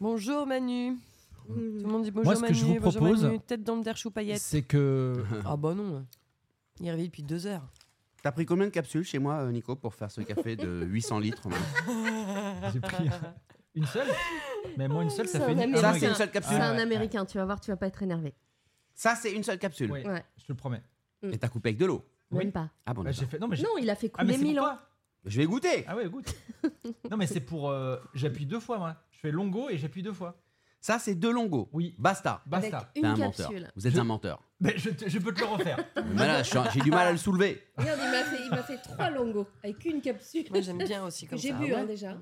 Bonjour Manu. Tout le monde dit bonjour Moi, ce Manu. que je vous bonjour propose, Manu. Tête dans le der chou paillettes. C'est que. Ah bah non. Il est réveillé depuis deux heures. T'as pris combien de capsules chez moi, euh, Nico, pour faire ce café de 800 litres maintenant J'ai pris une seule. Mais moi, une seule, ça fait un une. Ça, Américain. c'est une seule capsule. C'est un américain, tu vas voir, tu vas pas être énervé. Ça, c'est une seule capsule. Oui, Ouais. je te le promets. Et t'as coupé avec de l'eau. Oui. Même pas. Ah bon, Bah, d'accord. j'ai fait. Non, mais j'ai- Non, il a fait Ah, mais couler c'est pour toi Je vais goûter. Ah ouais, goûte. non, mais c'est pour. euh, j'appuie deux fois, moi. Je fais longo et j'appuie deux fois. Ça, c'est deux longos. Oui. Basta. Basta. Avec T'es une un menteur. capsule. Vous êtes Je- un menteur. Mais je, te- je peux te le refaire. Mais là, je suis un- j'ai du mal à le soulever. Regarde, il m'a fait, il m'a fait trois longos avec une capsule. Moi j'aime bien aussi que comme j'ai ça. bu Ah hein, déjà.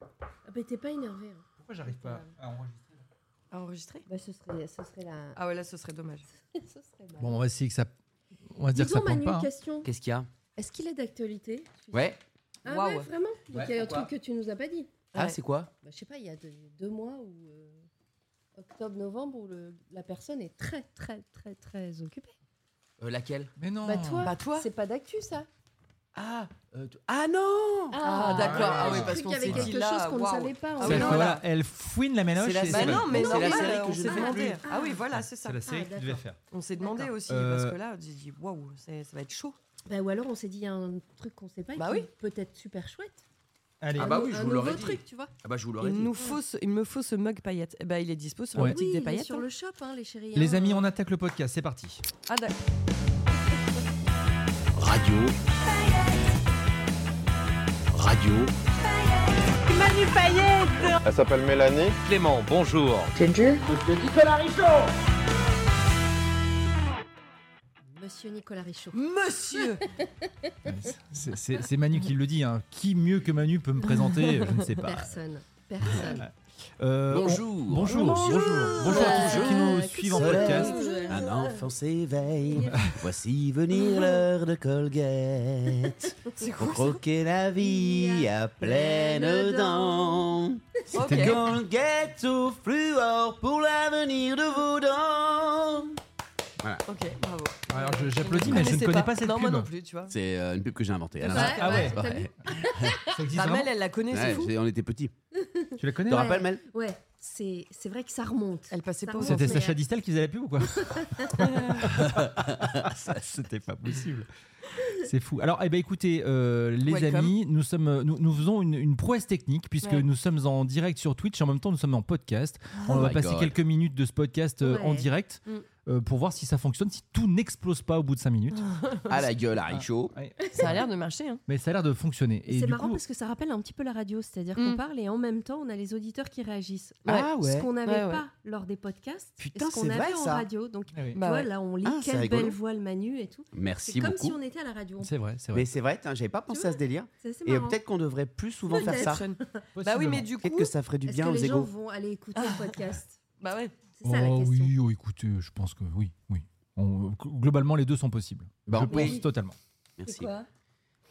Ah bah t'es pas énervé. hein. Pourquoi j'arrive pas à enregistrer À enregistrer Bah ce serait, ce serait la. Ah ouais là ce serait dommage. ce serait mal. Bon, on va essayer que ça. On va se dire que Disons ça plante Manu, pas. hein. question. Qu'est-ce qu'il y a? Est-ce qu'il est d'actualité Ouais. Ah Waouh. ouais, vraiment? Donc Ouais, il y a un pourquoi? truc que tu nous as pas dit. Ah, Ouais. c'est quoi? Bah, je sais pas, il y a deux, deux mois ou euh, octobre-novembre où le- la personne est très très très très occupée. Euh, Laquelle? Mais non. Bah toi, Bah toi? c'est pas d'actu ça. ah, euh, ah non Ah, d'accord. Ah oui, j'ai parce qu'on qu'il y avait dit quelque là, chose qu'on ne savait pas. Ah en C'est- oui, fait. non, voilà, elle fouine la ménoche. C'est la et Bah série. non mais C'est la série que je s'est ne fais demandé. plus. Ah oui voilà c'est ça. C'est la série Ah, que tu devais d'accord. faire. On s'est demandé aussi Euh, parce que là j'ai dit waouh c'est- ça va être chaud. Bah, ou alors on s'est dit il y a un truc qu'on sait pas, et Bah qui oui. est peut-être super chouette. Allez. Ah bah Un oui, je vous l'aurais nouveau dit. truc, tu vois. Ah bah, je vous l'aurais Il dit. nous faut ce, il me faut ce mug paillette. Eh ben il est dispo sur Ouais. la boutique oui, des il est paillettes. sur hein. le shop, hein, les chéris. Les hein. amis, on attaque le podcast. C'est parti. Ah d'accord. Radio. Radio. Elle s'appelle Mélanie. Clément, bonjour. Monsieur Nicolas Richaud. Monsieur. C'est- Manu qui le dit. hein. Qui mieux que Manu peut me présenter Je ne sais pas. Personne. Personne. Euh, on- Bonjour. Bonjour. Bonjour. Bonjour à tous ceux qui nous suivent en podcast. Un enfant s'éveille. Voici venir l'heure de Colgate. Pour croquer la vie à pleines dents. Ok. Colgate au fluor pour l'avenir de vos dents. Ok bravo. Alors je- j'applaudis, mais je ne connais pas cette non, pub. moi non plus tu vois. C'est euh, une pub que j'ai inventée. à Ouais, l'instant. Ah ouais. t'as vu Ouais. Ça existe Bah vraiment Mel elle la connaît c'est Ouais, fou. j'ai- on était petits. Tu la connais Tu te Ouais. rappelles, Mel? Ouais, c'est c'est vrai que ça remonte. Elle passait Ça pas remonte. C'était mais, Sacha euh, Distel qui faisait la pub ou quoi? Ça, C'était pas possible. C'est fou. Alors, eh ben, écoutez, euh, les Welcome. amis, nous, sommes, nous, nous faisons une, une prouesse technique puisque Ouais. nous sommes en direct sur Twitch et en même temps nous sommes en podcast. On Oh va my passer God. quelques minutes de ce podcast euh, en Ouais. direct Mm. Euh, pour voir si ça fonctionne, si tout n'explose pas au bout de 5 minutes. À la gueule, Harry Chaud. Ça a l'air de marcher hein. Mais ça a l'air de fonctionner. Et C'est du marrant coup, parce que ça rappelle un petit peu la radio, c'est-à-dire Mm. qu'on parle et en même temps on a les auditeurs qui réagissent. Ah Ce ouais. qu'on n'avait Ouais, ouais. pas lors des podcasts, Putain, ce qu'on avait vrai, en ça. radio. Donc Ah oui. tu Bah vois, ouais. là on lit Ah, quelle belle voix le Manu et tout. Merci C'est comme beaucoup. si on était à la radio. c'est vrai, c'est vrai. Mais c'est vrai, j'avais pas pensé à ce délire. Et peut-être qu'on devrait plus souvent faire ça. Bah oui mais du coup. Peut-être que ça ferait du bien aux les gens égaux. vont aller écouter le podcast? Bah ouais. C'est ça la Oh question. oui, oh, écoutez, je pense que oui, oui. On- globalement, les deux sont possibles. Bah, je oui. pense totalement. C'est Merci. quoi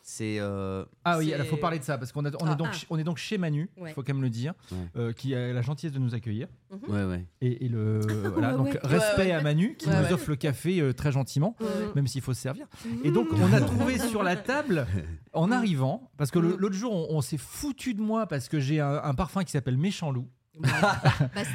C'est. euh, Ah oui, il faut parler de ça parce qu'on on, Ah, est donc, ah. on est donc chez Manu, il Ouais. faut quand même le dire, Ouais. euh, qui a la gentillesse de nous accueillir. Ouais, ouais. Et, et le voilà, Ouais, donc ouais. respect Ouais, ouais. à Manu qui Ouais, nous ouais. offre le café euh, très gentiment, Ouais. même s'il faut se servir. Et donc on a trouvé sur la table en arrivant, parce que le- l'autre jour on, on s'est foutu de moi parce que j'ai un, un parfum qui s'appelle Méchant Loup. Bah,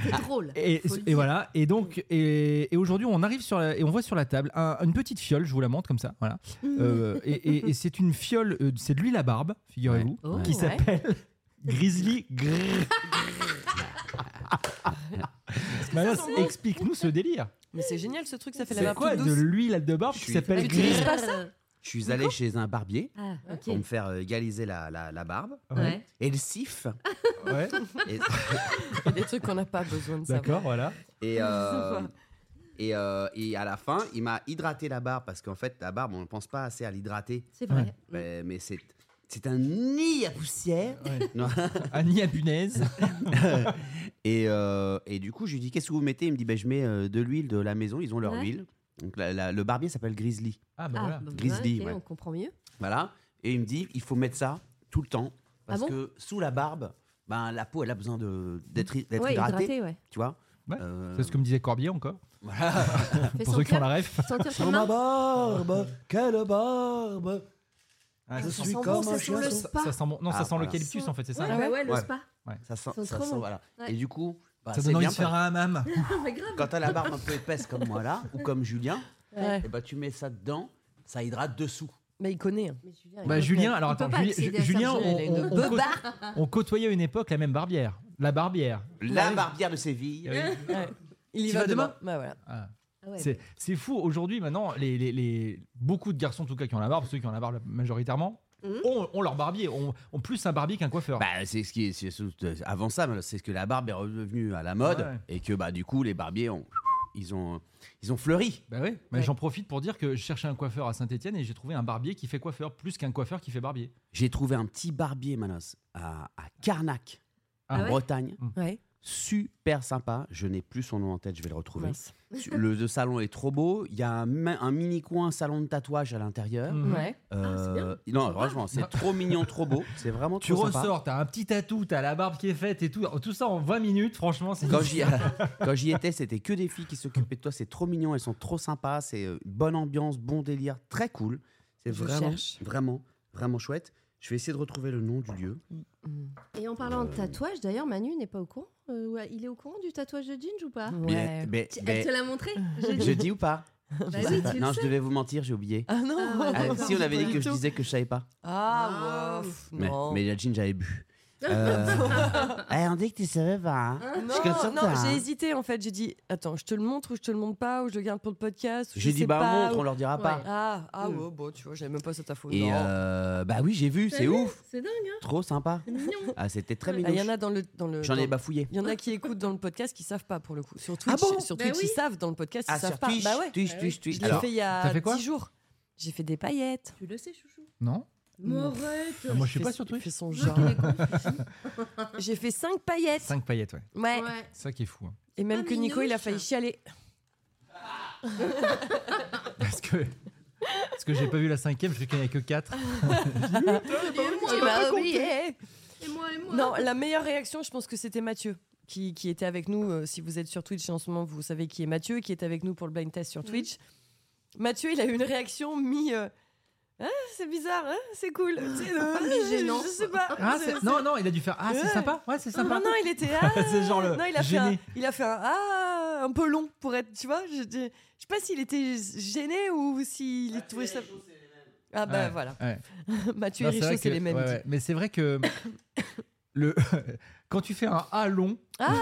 c'était drôle. Et, voilà. Et donc, et, et aujourd'hui, on arrive sur la, et on voit sur la table un- une petite fiole. Je vous la montre comme ça. Voilà. Euh, et et- et c'est une fiole. euh, c'est de l'huile à barbe, figurez-vous, Ouais. Oh. qui Ouais. s'appelle Grizzly Grrr. Bah explique-nous ce délire. Mais c'est génial ce truc ça fait la C'est barbe quoi toute de douce. l'huile de barbe qui s'appelle Tu utilises Grrr pas ça Je suis allé chez un barbier Ah, pour ok. me faire euh, égaliser la, la, la barbe. Ouais. Et le sif. Ouais, Et, Il y a des trucs qu'on n'a pas besoin de savoir. d'accord, voilà. et, euh, et, euh, et à la fin, il m'a hydraté la barbe parce qu'en fait, la barbe, on ne pense pas assez à l'hydrater. C'est vrai. Mais, mais c'est C'est un nid à poussière. Ouais. Non. Annie à Bunaise. et, euh, et du coup, je lui dis Qu'est-ce que vous mettez? Il me dit ben, Je mets de l'huile de la maison. Ils ont leur Ouais. huile. Donc, la- la- le barbier s'appelle Grizzly. Ah, bah Ah, voilà. bah, Grizzly, ok, ouais. on comprend mieux. Voilà. Et il me dit Il faut mettre ça tout le temps. Parce Ah bon que sous la barbe, ben, la peau, elle a besoin de- d'être d'être Ouais, hydratée. hydraté, ouais. Tu vois Ouais. Euh, C'est ce que me disait Corbier encore. Voilà. Fais Pour ceux qui ont sentir, la ref. sentir Sur ma barbe, quelle barbe Ah, Je ça suis sent bon, comme ça un sent chien. le Ça, spa. ça sent bon. Non, Ah, ça sent voilà. l'eucalyptus en fait, c'est ça Ouais, hein ouais, ouais, le Ouais. spa. Ça sent, Sent ça trop sent, bon. voilà. Ouais. Et du coup, bah, Ça c'est donne envie bien de faire un hammam. Grave. Quand t'as la barbe un peu épaisse comme moi là, ou comme Julien, Ouais. et bah, tu mets ça dedans, ça hydrate dessous. Mais il connaît. hein. Mais Julien, Bah, il- Julien, alors il peut attends, pas Juli- accéder à ça, Julien, Julien, on, côte- côtoyait à une époque la même barbière. La barbière. La barbière de Séville. Ouais. Il y Tu va vas demain demain. Bah voilà. Ah. Ah ouais, C'est c'est fou. Aujourd'hui, maintenant, les, les- les- beaucoup de garçons, en tout cas, qui ont la barbe, ceux qui ont la barbe majoritairement, Mhm. ont, ont leur barbier, ont, ont plus un barbier qu'un coiffeur. Bah, c'est ce qui est, c'est surtout- avant ça, c'est que la barbe est revenue à la mode Ouais. et que bah du coup les barbiers ont ils ont ils ont fleuri. Bah oui, mais Ouais. j'en profite pour dire que je cherchais un coiffeur à Saint-Etienne et j'ai trouvé un barbier qui fait coiffeur plus qu'un coiffeur qui fait barbier. J'ai trouvé un petit barbier Manos à, à Carnac Ah en ouais? Bretagne, Ouais. Super sympa. Je n'ai plus son nom en tête, je vais le retrouver. Le, le salon est trop beau. Il y a un, mini coin salon de tatouage à l'intérieur. Mhm. Ouais. Euh, non, franchement, c'est trop mignon, trop beau. C'est vraiment Tu trop sympa. ressors, t'as un petit tatou, t'as la barbe qui est faite et tout. Tout ça en 20 minutes, franchement, c'est Quand j'y, quand j'y étais, c'était que des filles qui s'occupaient de toi. C'est trop mignon, elles sont trop sympas. C'est euh, bonne ambiance, bon délire, très cool. C'est Je vraiment, cherche. vraiment, vraiment chouette. Je vais essayer de retrouver le nom du lieu. Et en parlant de tatouage, d'ailleurs, Manu n'est pas au courant. Euh, ouais, il est au courant du tatouage de Ginge ou pas Ouais. Mais- Tu- mais- Elle te l'a montré je dis ou pas Bah oui, tu le Non, je sais. devais vous mentir, j'ai oublié. Ah non. Ah Ah, si on avait dit que je disais que je savais pas. Ah, Ah. ouais, pff, Mais, non. mais la jean, j'avais bu. Euh... eh, on dit que tu savais pas. hein. Non, ça, non, toi, hein. j'ai hésité en fait. J'ai dit, attends, je te le montre ou je te le montre pas ou je le garde pour le podcast. J'ai dit, bah pas, montre, ou- on leur dira pas. Ouais. Ah, ah Mm. ouais, bon, tu vois, j'avais même pas cette info. Et Non. euh, bah oui, j'ai vu, c'est ouf. C'est dingue, hein Trop sympa. Ah, c'était très Ah, mignon. Il y en a dans le dans le. J'en ai bafouillé. Il y en a qui écoutent dans le podcast qui savent pas pour le coup. Sur Ah Twitch, bon sur Bah Twitch oui. ils savent, dans le podcast Ah, ils savent sur pas. Twitch, Bah ouais. Twitch, Bah Twitch. Twitch. Je l'ai fait il y a t'as fait quoi 10 jours. J'ai fait des paillettes. Tu le sais, chouchou? Non M'arrête Ah, Moi, je suis pas sur il Twitch. fait son genre. J'ai fait 5 paillettes. 5 paillettes, ouais. Ouais. Ouais. C'est ça qui est fou. hein. Et même Ah, que Nico, il a minouche. failli chialer. Parce que. Parce que j'ai pas vu la cinquième, je sais qu'il n'y en a que 4. Et moi, Tu m'as oublié. Et moi, et moi. Non, la meilleure réaction, je pense que c'était Mathieu. Qui, qui était avec nous, euh, si vous êtes sur Twitch en ce moment, vous savez qui est Mathieu, qui est avec nous pour le blind test sur Twitch. Mathieu, il a eu une réaction mi. euh, Ah, c'est bizarre, hein, c'est cool. C'est, euh, Mi-gênant. Je sais pas. Ah, non, non, il a dû faire. Ah, c'est Ouais. sympa. Ouais, c'est sympa. Non, non, il était. Ah, C'est genre le non, il a, fait un, il a fait un Ah, un peu long pour être. Tu vois, je, je sais pas s'il était gêné ou s'il trouvait ça. Ah, bah Ouais, voilà. ouais. Mathieu et Richaud, c'est les mêmes. Mais c'est vrai que. le... Quand tu fais un A long, Ah,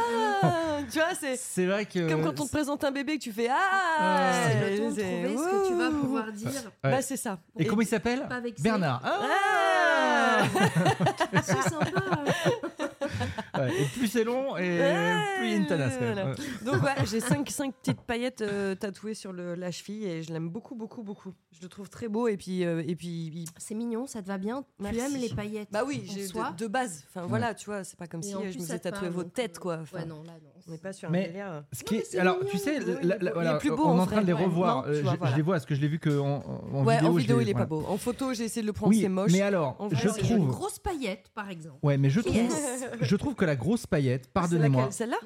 tu vois, c'est. c'est vrai que. Comme quand on te présente un bébé que tu fais Ah Ouais. C'est le temps de trouver ce que tu vas pouvoir dire. Ouais. Bah, c'est ça. Et comment il s'appelle. Bernard. Ah Ah C'est sympa. Ouais, Et plus c'est long, et Ouais, plus il y a une tanasse. voilà. Donc, ouais, j'ai 5 cinq, petites paillettes euh, tatouées sur le, la cheville et je l'aime beaucoup, beaucoup, beaucoup. Je le trouve très beau et puis. euh, et puis il- C'est mignon, ça te va bien? Merci. Tu aimes les paillettes Bah oui, j'ai de, de base. Enfin voilà, tu vois, c'est pas comme Et si euh, je me faisais tatouer vos têtes, quoi. Enfin, Ouais, non, là, non. On n'est pas sur un Mais- délire. euh. Ce qui Non, est- mais c'est alors, mignon, tu sais, oui, la- il la- est beau. voilà, Il est plus beau on est en train de les ouais. revoir. Non, euh, vois, je, voilà. je les vois, parce que je l'ai vu que en, en ouais, vidéo. en vidéo, il est voilà. pas beau. En photo, j'ai essayé de le prendre, Oui, c'est moche. mais alors, En vrai, je c'est Une trouve. grosse paillette, par exemple. Ouais, mais je trouve, Yes. je trouve que la grosse paillette, C'est pardonnez-moi. Celle-là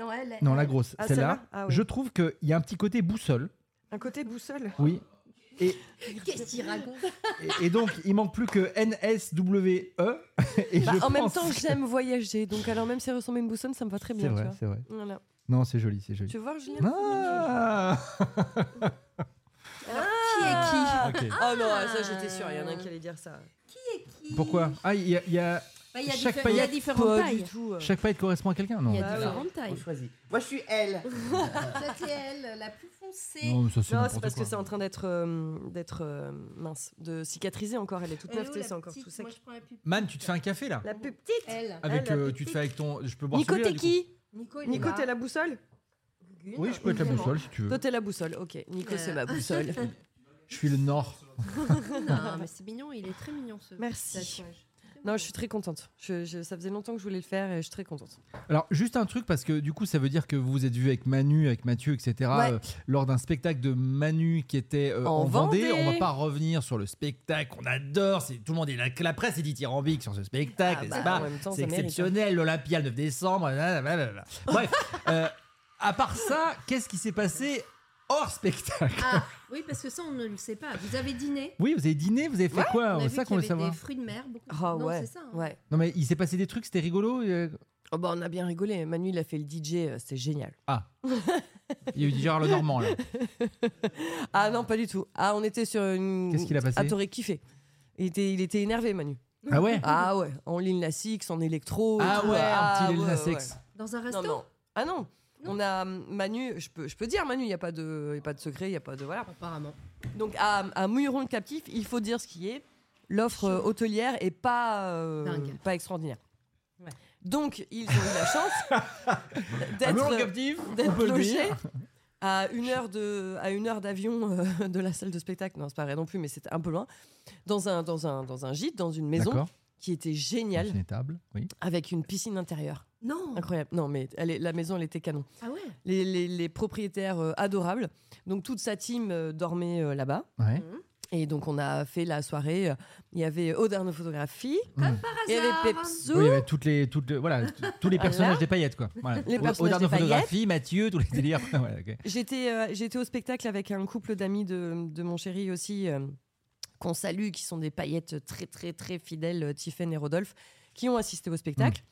Non, la grosse, Ah, celle-là. Ah oui. Je trouve qu'il y a un petit côté boussole. Un côté boussole. Oui. Et, Qu'est-ce qu'il raconte? et, et donc, il manque plus que NSWE. Et Bah, je en même temps, que- j'aime voyager. Donc, alors, même si elle ressemble à une boussole, ça me va très C'est bien. tu vrai, c'est vrai. Voilà. Non, c'est joli, c'est joli. Tu veux voir, Julien Ah Alors, qui est qui Ok. Oh non, ça, j'étais sûre. Il y en a un qui allait dire ça. Qui Pourquoi? Ah, il y a, il y a- Bah, Il y a Chaque diffé- il y a paillette- différentes Pas tailles. tout. euh. chaque paillette correspond à quelqu'un Non? Il y a Bah ouais. différentes tailles. On choisit. Moi, je suis elle. Ça, c'est elle, la plus foncée. Non, mais ça, c'est Non, n'importe c'est parce quoi. que c'est en train d'être euh, d'être euh, mince, de cicatriser encore. Elle est toute Elle est où, la c'est encore petite tout sec. Moi, je prends la plus Man, tu te fais un café là? La plus petite. Elle. Avec, Elle, la euh, tu te fais avec ton. Je peux boire Nico, celui-là, t'es du qui? Nico, Nico, t'es la boussole? Gune, Oui, je peux être la boussole si tu veux. Toi, t'es la boussole. Ok, Nico, c'est ma boussole. Je suis le Nord. Non, mais c'est mignon, il est très mignon ce Merci. tatouage. Non, je suis très contente. Je- je- ça faisait longtemps que je voulais le faire et je suis très contente. Alors, juste un truc, parce que du coup, ça veut dire que vous vous êtes vu avec Manu, avec Mathieu, etc., Ouais. euh, lors d'un spectacle de Manu qui était euh, en, En Vendée. Vendée. On va pas revenir sur le spectacle qu'on adore. Tout le monde est là, que la presse est dithyrambique sur ce spectacle. Ah bah, c'est mérite, hein. exceptionnel, l'Olympia le 9 décembre. blablabla. Bref, euh, à part ça, qu'est-ce qui s'est passé hors spectacle Ah, oui, parce que ça, on ne le sait pas. Vous avez dîné Oui, vous avez dîné, vous avez fait quoi On a C'est vu ça qu'on veut savoir. des fruits de mer. Beaucoup. Ah non, ouais. c'est ça. hein. ouais. Non, mais il s'est passé des trucs, c'était rigolo euh, Oh bah, on a bien rigolé. Manu, il a fait le DJ, euh, c'était génial. Ah. Il y a eu Gérard Lenormand, là. Ah non, pas du tout. Ah, on était sur une. Qu'est-ce qu'il a passé Ah, t'aurais kiffé. Il était, il était énervé, Manu. Ah ouais Ah ouais, en ligne la Six, en électro. Ah tout. ouais, un petit ouais. X. Dans un Non, resto non. Ah non. On a hum, Manu, je peux, je peux dire Manu, il n'y a pas de, y a pas de secret, il n'y a pas de voilà. Apparemment. Donc à, à Mouilleron le captif, il faut dire ce qui est. L'offre euh, hôtelière est pas, euh, Dingue. pas extraordinaire. Ouais. Donc ils ont eu la chance d'être captive, on d'être peut le logés dire. à une heure de à une heure d'avion euh, de la salle de spectacle. Non, c'est pas vrai non plus, mais c'était un peu loin. Dans un dans un dans un gîte, dans une maison D'accord. qui était géniale, Une étable, oui. avec une piscine intérieure. Non. Incroyable. Non, mais elle est- la maison, elle était canon. Ah ouais. Les, les- les propriétaires euh, adorables. Donc toute sa team euh, dormait euh, là-bas. Ouais. Et donc on a fait la soirée. Il y avait Odarno Photographie, Comme par il y avait hasard. Pepsou. Oui, il y avait toutes les, toutes, les- voilà, tous les personnages des paillettes, quoi. Voilà. Les personnages des paillettes. photographie, Mathieu, tous les délires. Ouais. J'étais euh, j'étais au spectacle avec un couple d'amis de, de mon chéri aussi, euh, qu'on salue, qui sont des paillettes très très très fidèles, Tiffen et Rodolphe, qui ont assisté au spectacle.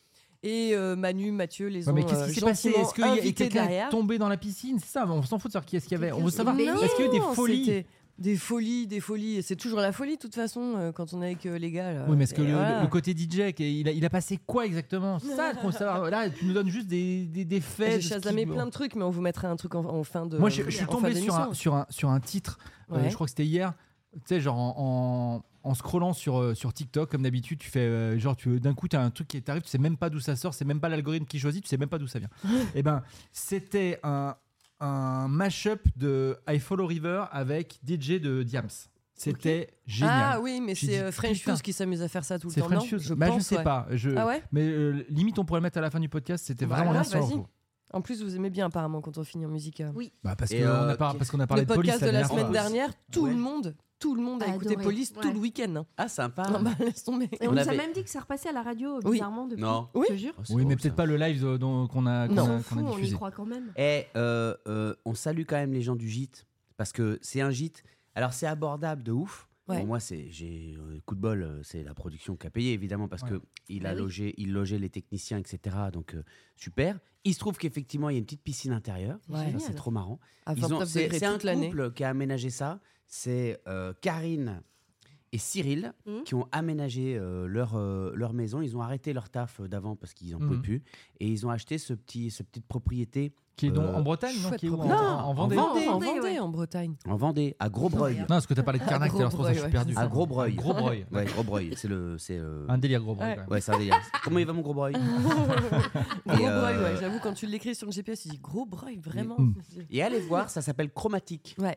Et euh, Manu, Mathieu les Ouais, ont mais qu'est-ce euh, qui s'est passé? Est-ce qu'il y a quelqu'un tombé dans la piscine? C'est ça, on s'en fout de savoir qui est-ce qu'il y avait. On veut savoir, est-ce qu'il y a eu des folies? Des folies, des folies. Et C'est toujours la folie, de toute façon, euh, quand on est avec euh, les gars. là. Oui, mais est-ce que le, voilà. le côté DJ, il a, il a passé quoi exactement? Ça, qu'on savoir. Là, tu nous donnes juste des, des, des faits. J'ai chasamé plein de trucs, mais on vous mettra un truc en, en fin de. Moi, je, je suis tombé sur un, sur, un, sur un titre, euh, je crois que c'était hier, tu sais, genre en, en, en scrollant sur, euh, sur TikTok, comme d'habitude, tu fais, euh, genre, tu, d'un coup, tu as un truc qui t'arrive, tu sais même pas d'où ça sort, c'est même pas l'algorithme qui choisit, tu sais même pas d'où ça vient. Et ben, c'était un, un mashup de I Follow River avec DJ de Diams. C'était génial. Ah oui, mais c'est euh, French. Fuse qui s'amuse à faire ça tout le c'est temps. non French Fuse. je, Bah, je sais ouais. pas. Je... Ah ouais? Mais euh, limite, on pourrait le mettre à la fin du podcast. C'était Bah vraiment sur le coup. En plus, vous aimez bien apparemment quand on finit en musique. euh. Oui. Bah, parce Et, qu'on euh, a, parce qu'on a parlé le de police podcast de la dernière semaine fois. dernière, tout Ouais. le monde, tout le monde a A écouté adoré, Police tout ouais. le week-end. hein. Ah, sympa. Ah bah, laisse tomber. Et on, On nous avait- a même dit que ça repassait à la radio, Oui. bizarrement, depuis. Non. Oui. Je te jure. Oh, c'est Oui, mais drôle, peut-être ça. pas le live euh, dont- qu'on a, qu'on Non. a, On s'en fout, on y diffusé. croit quand même. Et euh, euh, on salue quand même les gens du gîte parce que c'est un gîte. Alors c'est abordable de ouf. Ouais. Bon, moi c'est j'ai euh, coup de bol, euh, c'est la production qui a payé évidemment parce Ouais. que il a Bah oui. logé, il logeait les techniciens etc. Donc euh, super. Il se trouve qu'effectivement il y a une petite piscine intérieure. Ouais. Ça, Génial. c'est trop marrant. À Ils ont- 29 C'est degrés c'est un toute l'année. couple qui a aménagé ça. C'est euh, Karine et Cyril Mhm. qui ont aménagé euh, leur, euh, leur maison. Ils ont arrêté leur taf euh, d'avant parce qu'ils en Mhm. pouvaient plus. Et ils ont acheté ce petit, cette petite propriété Qui est donc Euh, en Bretagne, non Qui est où, en, en- en Vendée Non, Non, Vendée. en Vendée, Vendée, ouais. en Bretagne. en Vendée, à Grosbreuil. Non, parce que t'as parlé de Carnac, alors je suis perdu. À Grosbreuil. Gros Breuil. Ouais, Grosbreuil. C'est le. C'est, euh, Un délire Gros Breuil. Ouais. Ouais, c'est un délire. Comment il va mon Grosbreuil Gros euh, ouais. J'avoue, quand tu l'écris sur le GPS, tu dis gros breuil, vraiment. Mm. Et allez voir, ça s'appelle Chromatique. Ouais.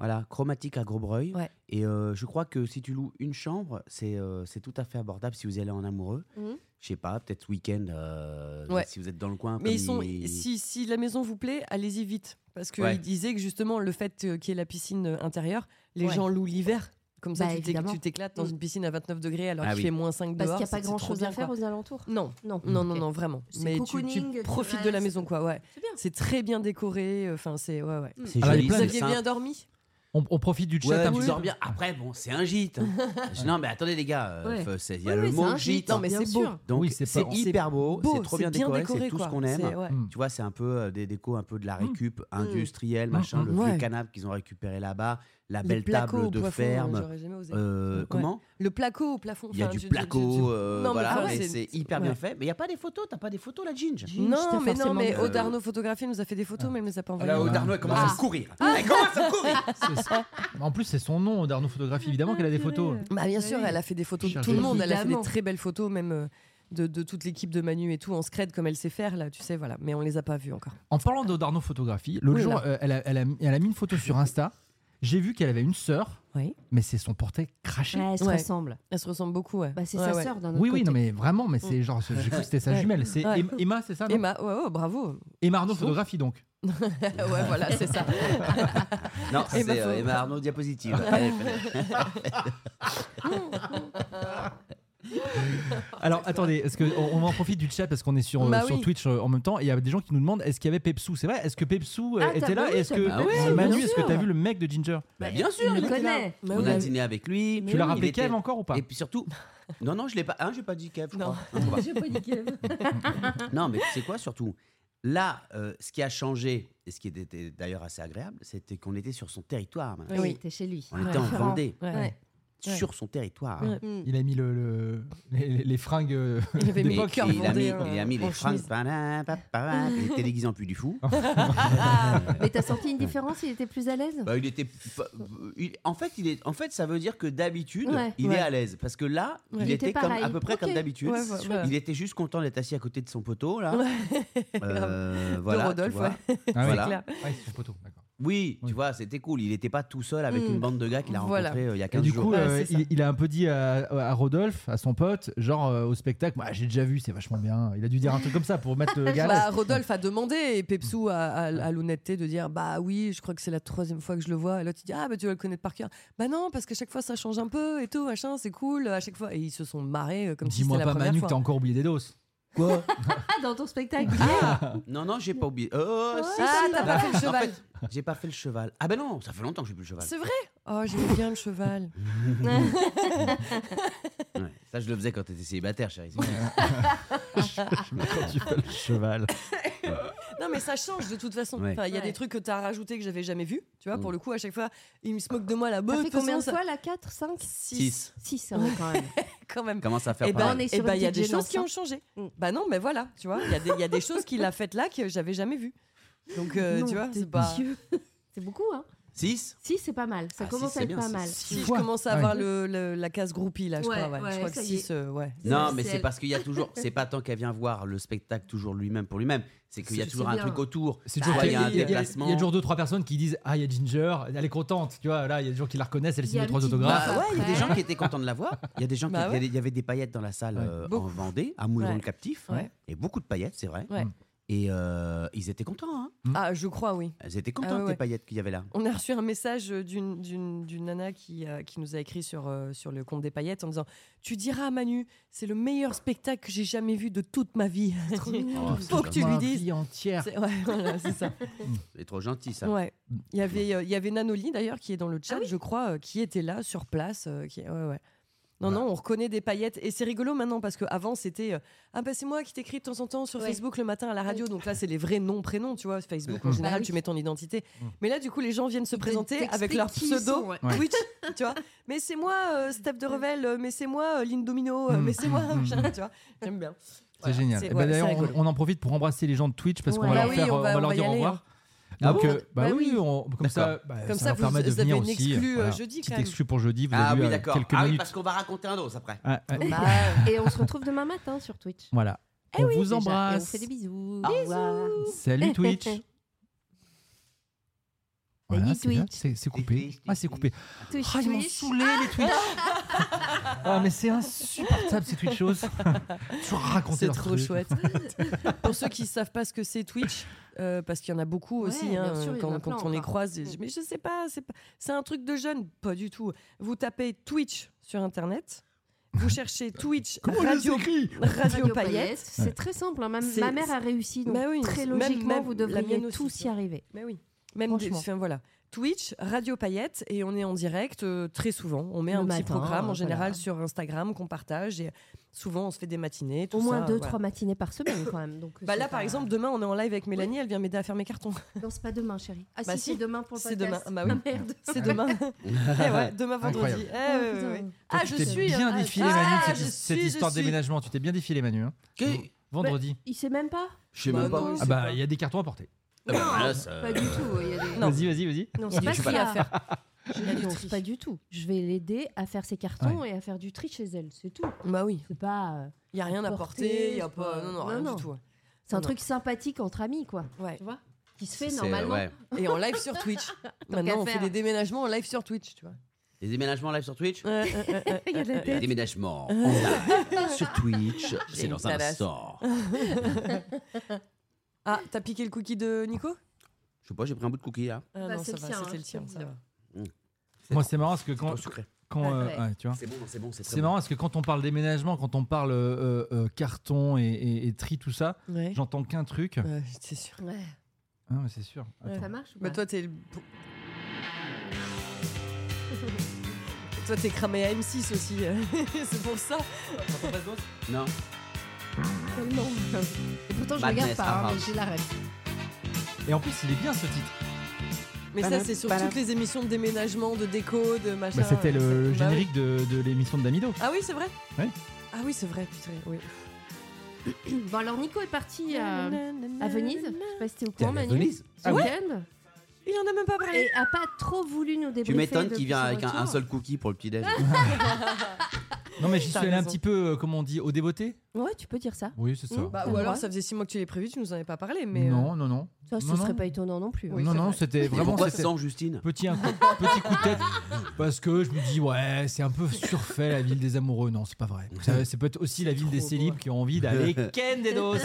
Voilà, Chromatique à Grosbreuil. Ouais. Et euh, je crois que si tu loues une chambre, c'est euh, c'est tout à fait abordable si vous y allez en amoureux. Mhm. Je sais pas, peut-être ce week-end, euh, Ouais. si vous êtes dans le coin. Mais comme ils sont, il- si, si la maison vous plaît, allez-y vite. Parce qu'il Ouais. disait que justement, le fait qu'il y ait la piscine intérieure, les Ouais. gens louent l'hiver. Comme ça, Bah, tu t'éclates dans Mm. une piscine à 29 degrés alors Ah qu'il oui. fait moins 5 Parce dehors. qu'il n'y a pas grand-chose à faire quoi. aux alentours. Non, Non. non, non, vraiment. Mais tu, tu profites de la maison, quoi. Ouais. C'est très bien décoré. Enfin, c'est ouais, ouais. C'est Alors, il y a joli, plein Vous aviez bien dormi? On, on profite du chat Ouais, un tu dors bien. Après, bon, c'est un gîte. Dis, non, mais attendez, les gars, euh, Ouais. il y a Oui, le mot gîte. gîte, Non, mais bien c'est beau. Donc, Oui, c'est hyper beau, Beau, c'est trop bien décoré, c'est tout ce qu'on aime. ouais. Mm. Tu vois, c'est un peu euh, des décos, un peu de la récup industrielle, Mm, machin, mm, le ouais. vieux canapé qu'ils ont récupéré là-bas, la belle table au de plafond, ferme. j'aurais jamais osé. Euh, Ouais. Comment Le placo au plafond. Il y a enfin, du placo, euh, Non, mais voilà, mais c'est- hyper ouais. bien fait. Mais il n'y a pas des photos, t'as pas des photos là, Ginge Non, mais non, mais vu. Odarno Photographie nous a fait des photos, mais elle ne les a pas envoyées. Là, Ouais. Darno, elle commence Ah. à courir. Elle commence à courir En plus, c'est son nom, Darno Photographie. Évidemment qu'elle a des photos. Bah bien sûr, elle a fait des photos de tout le monde. Elle a fait des très belles photos, même euh, de, de toute l'équipe de Manu et tout, en scred comme elle sait faire là, tu sais, voilà. Mais on les a pas vues encore. En parlant de Darno Photographie, l'autre Oui, jour, euh, elle, a, elle a- elle a mis une photo sur Insta. J'ai vu qu'elle avait une sœur, Oui. mais c'est son portrait craché. Ouais, elles se Ouais. ressemblent. Elle se ressemble beaucoup, ouais. Bah, c'est Ouais, sa ouais. sœur d'un autre Oui, oui, non, mais vraiment, mais c'est genre, j'ai cru que c'était sa jumelle. C'est Emma, c'est ça non Emma, bravo. Emma Arnaud photographie donc. ouais, voilà, c'est ça. Non, c'est Emma euh, Emma Arnaud diapositive. Alors attendez, est-ce que on, on en profite du chat parce qu'on est sur, Bah sur oui. Twitch euh, en même temps et il y a des gens qui nous demandent est-ce qu'il y avait Pepsou? C'est vrai Est-ce que Pepsou euh, Ah, était là? bah Est-ce que Manu, est-ce que t'as vu le mec de Ginger? Bah, bien sûr, il connaît. là. Mais On oui. a dîné avec lui. Tu l'as Il rappelé était- Kev encore ou pas? Et puis surtout, non, non, je l'ai pas. Hein, j'ai pas dit Kev, je Non. crois. J'ai pas dit Kev. Non, mais tu sais quoi, surtout? Là, euh, ce qui a changé, et ce qui était d'ailleurs assez agréable, c'était qu'on était sur son territoire. maintenant. Oui, Oui. t'es chez lui. On était en. Vendée, Ouais. Sur son territoire. Ouais. Mm. Il a mis le, le- les, fringues euh, Il il, a mis, vendéen, il a mis en les fringues. Il était déguisé en plus du fou. Mais t'as senti une différence? Il était plus à l'aise? Bah, il était il- en fait il est en fait ça veut dire que d'habitude Ouais. il Ouais. est à l'aise parce que là Ouais. il, Il était, comme à peu près comme d'habitude il était juste content d'être assis à côté de son poteau là Euh, De voilà Rodolphe, ouais. Ah oui. Voilà. clair. C'est son poteau, d'accord. Oui Oui. tu vois c'était cool il était pas tout seul avec Mm. une bande de gars qu'il a Voilà. rencontré euh, il y a Et 15 du jours coup, Ouais, euh, c'est ça. il, il a un peu dit à, à Rodolphe, à son pote, genre euh, au spectacle, Moi, j'ai déjà vu, c'est vachement bien. Il a dû dire un truc comme ça pour mettre le gars à Bah, l'aise. Rodolphe a demandé et Pepsou a, a- a l'honnêteté de dire Bah oui, je crois que c'est la troisième fois que je le vois. Et l'autre il dit Ah, bah tu vas le connaître par cœur. Bah non, parce qu'à chaque fois ça change un peu et tout, machin, c'est cool. À chaque fois. Et ils se sont marrés euh, comme si c'était Dis-moi la pas première Manu que fois. t'as encore oublié des doses. quoi Ah, dans ton spectacle non non j'ai pas oublié oh, si, Ah, si. t'as pas fait le En cheval. fait, j'ai pas fait le cheval ah ben non ça fait longtemps que j'ai plus le cheval C'est vrai? Oh, j'aimais bien le cheval. Ouais. ça je le faisais quand t'étais célibataire chérie Quand tu fais le cheval. Non, mais ça change de toute façon. Ouais. Enfin, il y a Ouais. des trucs que t'as rajouté que j'avais jamais vu. Tu vois, Mm. pour le coup, à chaque fois, ils se moquent de moi là. T'as de fait combien de ça- fois là 4, 5 6 6 quand même. Quand même. commence à faire Et pas ben, mal. on est eh ben, une il y a petite des choses qui ont changé. Mm. Bah non, mais voilà, tu vois, il y, a des- il y a des choses qu'il a faites là que j'avais jamais vues. Donc, euh, Non, tu vois, c'est pas. Dieu. C'est beaucoup, hein 6 Si, c'est pas mal. Ça Ah, commence six, à c'est être bien, pas c'est mal. Si Six je commence à Ouais. avoir le, le- la case groupie là, je Ouais, crois. Ouais. ouais, je crois que ça y est. 6, ouais. Non, mais c'est parce qu'il y a toujours. C'est pas tant qu'elle vient voir le spectacle toujours lui-même pour lui-même. C'est qu'il y a C'est- toujours c'est un bien. truc autour. C'est toujours il y a un il y a- il y a- déplacement. Il y a toujours deux trois personnes qui disent ah il y a Ginger, elle est contente, tu vois là il y a des gens qui la reconnaissent, elle Il y signe a les trois une petite autographes. Bah, ouais, il y a des Après. gens qui étaient contents de la voir. Il y a des gens qui, Bah il y il avait des paillettes dans la salle Ouais. euh, en Beaucoup. Vendée, à Ouais. le Captif, Ouais. et beaucoup de paillettes, c'est vrai. Ouais. Et euh, ils étaient contents. Hein. Ah, je crois, oui. Ils étaient contents Ah ouais, des ouais. paillettes qu'il y avait là. On a reçu un message d'une, d'une, d'une nana qui, euh, qui nous a écrit sur, euh, sur le compte des paillettes en disant Tu diras à Manu, c'est le meilleur spectacle que j'ai jamais vu de toute ma vie. Oh, Faut que tu lui dises. vie entière. C'est- ouais, voilà, c'est ça. C'est trop gentil ça. Ouais. Il y avait, euh, il y avait Nanoli d'ailleurs qui est dans le Ah chat, je crois, euh, qui était là sur place. euh, qui... ouais, ouais. Non, Voilà. non, on reconnaît des paillettes. Et c'est rigolo maintenant parce qu'avant, c'était euh, Ah, bah c'est moi qui t'écris de temps en temps sur Ouais. Facebook le matin à la radio. Donc là, c'est les vrais noms, prénoms, tu vois. Facebook, en Bah général, oui. tu mets ton identité. Mm. Mais là, du coup, les gens viennent se Ils présenter avec leur pseudo sont, ouais. Ouais. Twitch, tu vois. Mais c'est moi, euh, Steph de Revel, euh, mais c'est moi, euh, Lynn Domino, euh, Mm. mais c'est moi, Mm. machin, tu vois. J'aime bien. C'est Voilà, génial. Eh ben, ouais, D'ailleurs, c'est on, en profite pour embrasser les gens de Twitch parce qu'on va Bah leur oui, faire, on va- on va on leur va dire au revoir. hein. Ah Donc, bon euh, bah Bah oui, oui. on- comme ça, bah, Comme ça, ça, vous- permet de venir une aussi. exclue, euh, voilà. jeudi, Petite quand même. exclue pour jeudi. Vous Ah avez oui, euh, d'accord. quelques Ah oui, minutes. parce qu'on va raconter un dos après. Ouais, ouais. Bah, Et on se retrouve demain matin sur Twitch. Voilà. Eh on oui, vous déjà. Et on embrasse. fait des bisous. Au revoir. Salut Twitch. Voilà, c'est coupé. Ah, c'est coupé. Ah, ils m'ont saoulé les Twitch. Ah, mais c'est insupportable ces Twitchos. Toujours raconter C'est trop trucs. chouette. Pour ceux qui ne savent pas ce que c'est Twitch, euh, parce qu'il y en a beaucoup Ouais, aussi, hein, sûr, quand, plein on les croise. et Mais je sais pas, c'est pas- c'est un truc de jeune, pas du tout. Vous tapez Twitch sur Internet, vous cherchez Twitch Comment Radio, s'écrit Radio, Radio. Paillettes. C'est très simple. hein. Ma, mère a réussi. Donc Bah oui, très logiquement, même vous devriez tous y arriver. Mais oui. Même des- enfin, voilà. Twitch, Radio Paillettes, et on est en direct euh, très souvent. On met Le un petit programme en euh, général voilà. sur Instagram qu'on partage, et souvent on se fait des matinées. Tout Au moins ça, deux, voilà. trois matinées par semaine quand même. Donc, Bah c'est là, pas- par exemple, demain, on est en live avec Mélanie, elle vient m'aider à faire mes cartons. Non, c'est pas demain, chérie. Ah Bah si, si. c'est demain pour le C'est demain. Bah oui. Ah, merde. C'est demain. Eh ouais, demain vendredi. Incroyable. Eh, ouais, Ah, tu je t'es suis. bien défilé, Ah, Manu, je cette, suis, cette je histoire de déménagement. Tu t'es bien défilé, Manu. hein. Vendredi. Il sait même pas Je sais Bah même Ah bah, pas. il y a des cartons à porter. Ah bah, là, ça- Pas du tout. Il y a des... Non. Vas-y, vas-y, vas-y. Non, c'est a pas ce qu'il y a à faire. Non, tri. pas du tout. Je vais l'aider à faire ses cartons et à faire du tri chez elle. C'est tout. Bah oui. C'est pas. euh, Il y a rien à Porter. Il y a c'est pas. Non, non, non, rien non. du tout. C'est un Non. truc sympathique entre amis, quoi. Ouais. Tu vois qui se fait C'est- normalement. ouais. Et en live sur Twitch. Maintenant, on fait des déménagements en live sur Twitch, tu vois. Les déménagements live sur Twitch. Il y a de la tête. déménagements en live sur Twitch, c'est une dans un talasse. instant. Ah, t'as piqué le cookie de Nico? Je sais pas, j'ai pris un bout de cookie là. Ah Bah, non, c'est ça le va, sien, c'était hein, le tien, je ça te va. Moi, c'est marrant parce que quand, Trop sucré. quand euh, Ouais. ouais, tu vois. C'est bon, c'est bon, c'est très C'est bon. marrant parce que quand on parle déménagement, quand on parle euh, euh, carton et, et- et tri, tout ça, Ouais. j'entends qu'un truc. Ouais, c'est sûr. Ouais. Ah, mais c'est sûr. Attends. Ça marche ou Bah pas toi t'es le... toi t'es cramé à M6 aussi, c'est pour ça. Non Tellement. Et pourtant, je Madness, regarde pas, hein, mais j'ai la ref. Et en plus, il est bien ce titre. Mais ça c'est sur toutes les émissions de déménagement, de déco, de machin. Bah, C'était le Bah oui. générique de, de l'émission de Damido. Ah oui c'est vrai Ouais. Ah oui c'est vrai, putain, oui. Bon, alors Nico est parti à, à Venise. Je sais pas si t'es au courant, Manu. Venise Ce Ah ouais week-end. Il en a même pas parlé. Et a pas trop voulu nous débriefer. Tu m'étonnes qu'il vient avec un, seul cookie pour le petit-déj. Non, mais j'y suis allé un petit peu, euh, comme on dit, au dévoté. Ouais, tu peux dire ça. Oui, c'est ça. Mm. Bah, ou alors ça faisait six mois que tu l'avais prévu, tu nous en avais pas parlé. Mais euh, non, non, non. Ça, ce Non, serait non. pas étonnant non plus. Oui, non, c'est non, vrai. c'était vraiment. Pourquoi c'était- sans Justine Petit, un coup, petit coup de tête parce que je me dis ouais c'est un peu surfait la ville des amoureux non c'est pas vrai ça, ça peut être aussi la ville des célibes beau. qui ont envie d'aller ken des doses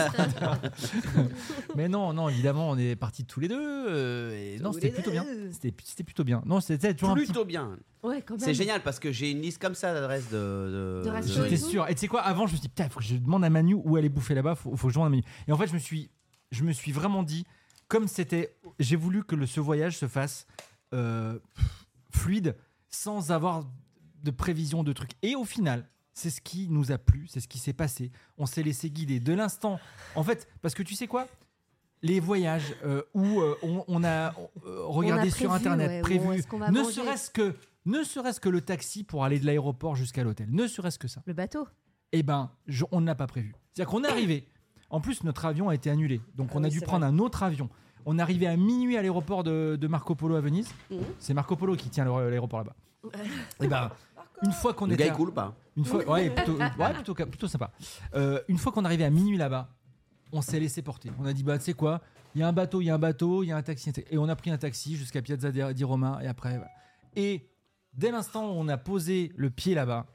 mais non non évidemment on est partis tous les deux euh, et non Tous c'était les plutôt bien deux. c'était c'était plutôt bien non c'était toujours un petit Plutôt bien. Ouais, quand même. C'est génial parce que j'ai une liste comme ça d'adresses de. de, De restos J'étais sûr. Et tu sais quoi, avant, je me suis dit, putain, faut que je demande à Manu où aller bouffer là-bas, faut, faut que je demande à Manu. Et en fait, je me suis, je me suis vraiment dit, comme c'était, j'ai voulu que le, ce voyage se fasse euh, fluide, sans avoir de prévision de trucs. Et au final, c'est ce qui nous a plu, c'est ce qui s'est passé. On s'est laissé guider de l'instant. En fait, parce que tu sais quoi? Les voyages euh, où euh, on, on a euh, regardé sur prévu, internet, ouais, prévu, ne serait-ce que ne serait-ce que le taxi pour aller de l'aéroport jusqu'à l'hôtel, ne serait-ce que ça. Le bateau. Eh ben, je- on ne l'a pas prévu. C'est-à-dire qu'on est arrivé. En plus, notre avion a été annulé, donc Ah on a oui, dû prendre un autre avion. On est arrivé à minuit à l'aéroport de, de Marco Polo à Venise. Mhm. C'est Marco Polo qui tient le- l'aéroport là-bas. Et ben, une fois qu'on Le était gars est à- cool ou pas une fois, ouais, plutôt, ouais, plutôt, plutôt sympa. Euh, une fois qu'on est arrivé à minuit là-bas, on s'est laissé porter. On a dit, bah, tu sais quoi, il y a un bateau, il y a un bateau, il y a un taxi. Et on a pris un taxi jusqu'à Piazza di di Roma. Et après, voilà. Et dès l'instant où on a posé le pied là-bas,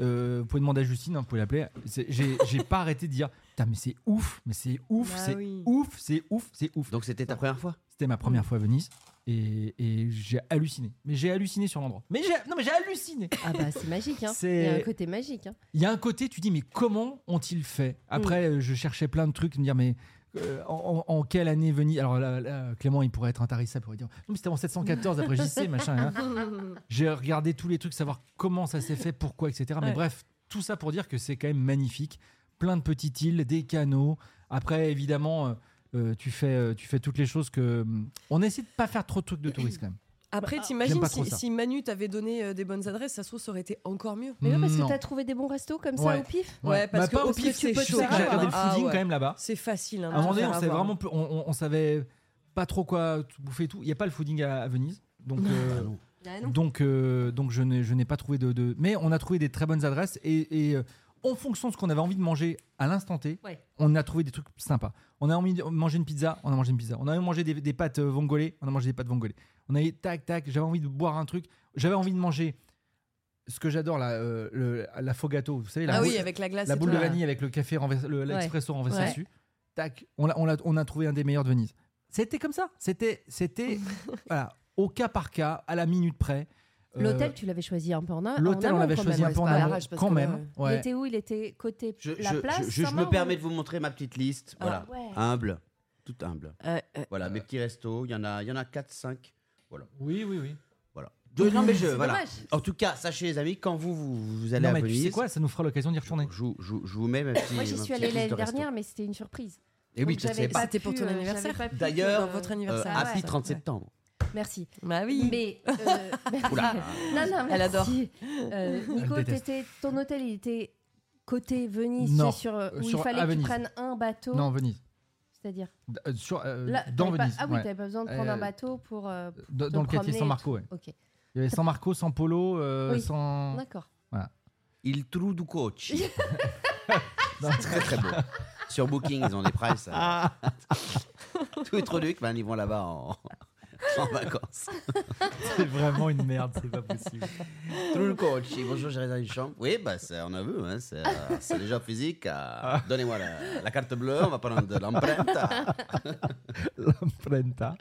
euh, vous pouvez demander à Justine, hein, vous pouvez l'appeler. c'est- J'ai j'ai pas arrêté de dire, putain, mais c'est ouf, mais c'est ouf, Bah c'est oui. ouf, c'est ouf, c'est ouf. Donc c'était ta première fois? C'était ma première fois à Venise. Et, et j'ai halluciné. Mais j'ai halluciné sur l'endroit. Mais j'ai, non, mais j'ai halluciné. Ah bah c'est magique, hein. C'est- Il y a un côté magique. Hein. Il y a un côté, tu dis, mais comment ont-ils fait? Après, euh, je cherchais plein de trucs, me dire, mais euh, en, quelle année Venise Alors là, là, Clément, il pourrait être intarissable, il pourrait dire, non, mais c'était en 714 après JC, machin. hein. J'ai regardé tous les trucs, savoir comment ça s'est fait, pourquoi, etc. Mais Ouais. bref, tout ça pour dire que c'est quand même magnifique. Plein de petites îles, des canaux. Après, évidemment, euh, euh, tu, fais, tu fais toutes les choses que. hum, On essaie de pas faire trop de trucs de tourisme quand même. Après, J'aime t'imagines si, si Manu t'avait donné euh, des bonnes adresses, ça se trouve, ça aurait été encore mieux. Mais ouais, parce Non. que t'as trouvé des bons restos comme ça Ouais. au pif Ouais, parce que pas au pif, tu c'est sais chaud, que j'ai quand regardé même. le Ah fooding ouais. quand même là-bas. C'est facile. Hein, À un moment donné, on vraiment, peu- on, on- on savait pas trop quoi bouffer et tout. Il n'y a pas le fooding à, à Venise, donc euh. Ah donc euh, donc je n'ai je n'ai pas trouvé de, de- mais on a trouvé des très bonnes adresses et, et, euh, en fonction de ce qu'on avait envie de manger à l'instant T, Ouais. on a trouvé des trucs sympas. On a envie de manger une pizza, on a mangé une pizza. On a manger des, des pâtes euh, vongole, on a mangé des pâtes vongole. On a eu tac tac, j'avais envie de boire un truc, j'avais envie de manger ce que j'adore là, euh, le- la fogato, vous savez la Ah boule- oui, avec la glace. la boule de vanille avec le café renversé, le- Ouais. l'expresso renversé dessus. Tac, on a, on, a, on a trouvé un des meilleurs de Venise. C'était comme ça. C'était, c'était voilà, au cas par cas, à la minute près. Euh, L'hôtel, tu l'avais choisi un peu en, a- en l'hôtel, on amont, l'avait choisi un peu en à amont, quand que, même. Il ouais. était où? Il était côté Je, la je- place je- je- me ou- permets de vous montrer ma petite liste. Voilà. ouais. Humble. Tout humble. Euh, euh, Voilà, mes petits restos. Il y en a, il y en a 4, 5. Oui, oui, oui. Voilà. De- non, mais je, voilà. dommage. En tout cas, sachez, les amis, quand vous, vous, vous allez Non, à mais Venise. tu sais quoi Ça nous fera l'occasion d'y retourner. je, vous- je vous- je vous mets ma petite. Moi, j'y suis allée l'année dernière, mais c'était une surprise. Et oui, Donc, je ne j'avais savais pas. pas C'était pour ton euh, anniversaire D'ailleurs, Euh. Ah ouais. Happy 30 septembre. Merci. Bah oui. Mais euh, merci. Oula. non, non, Elle adore. merci. Euh, Nico, Elle t'étais- ton hôtel, il était côté Venise, Non, sur, euh, où sur- il fallait que tu Venise. prennes un bateau. Non, Venise. C'est-à-dire D- euh, sur, euh, Là, dans t'avais pas- Venise. Ah oui, ouais. t'avais pas besoin de prendre Euh, un bateau pour. euh, Dans, te dans le quartier San Marco, ouais. Ok, Il y avait San Marco, San Polo, euh, Oui. sans. d'accord. Il trou du coach. Non. très très beau. Sur Booking, ils ont des prices. euh, Ah. tous les trucs, ben, ils vont là-bas en, en vacances. C'est vraiment une merde, c'est pas possible. Truco, ci, bonjour, j'ai réservé une chambre. Oui, bah, c'est, on a vu, hein, c'est, euh, c'est déjà physique. euh, Donnez-moi la, la carte bleue, on va prendre de l'empreinte. L'emprunta.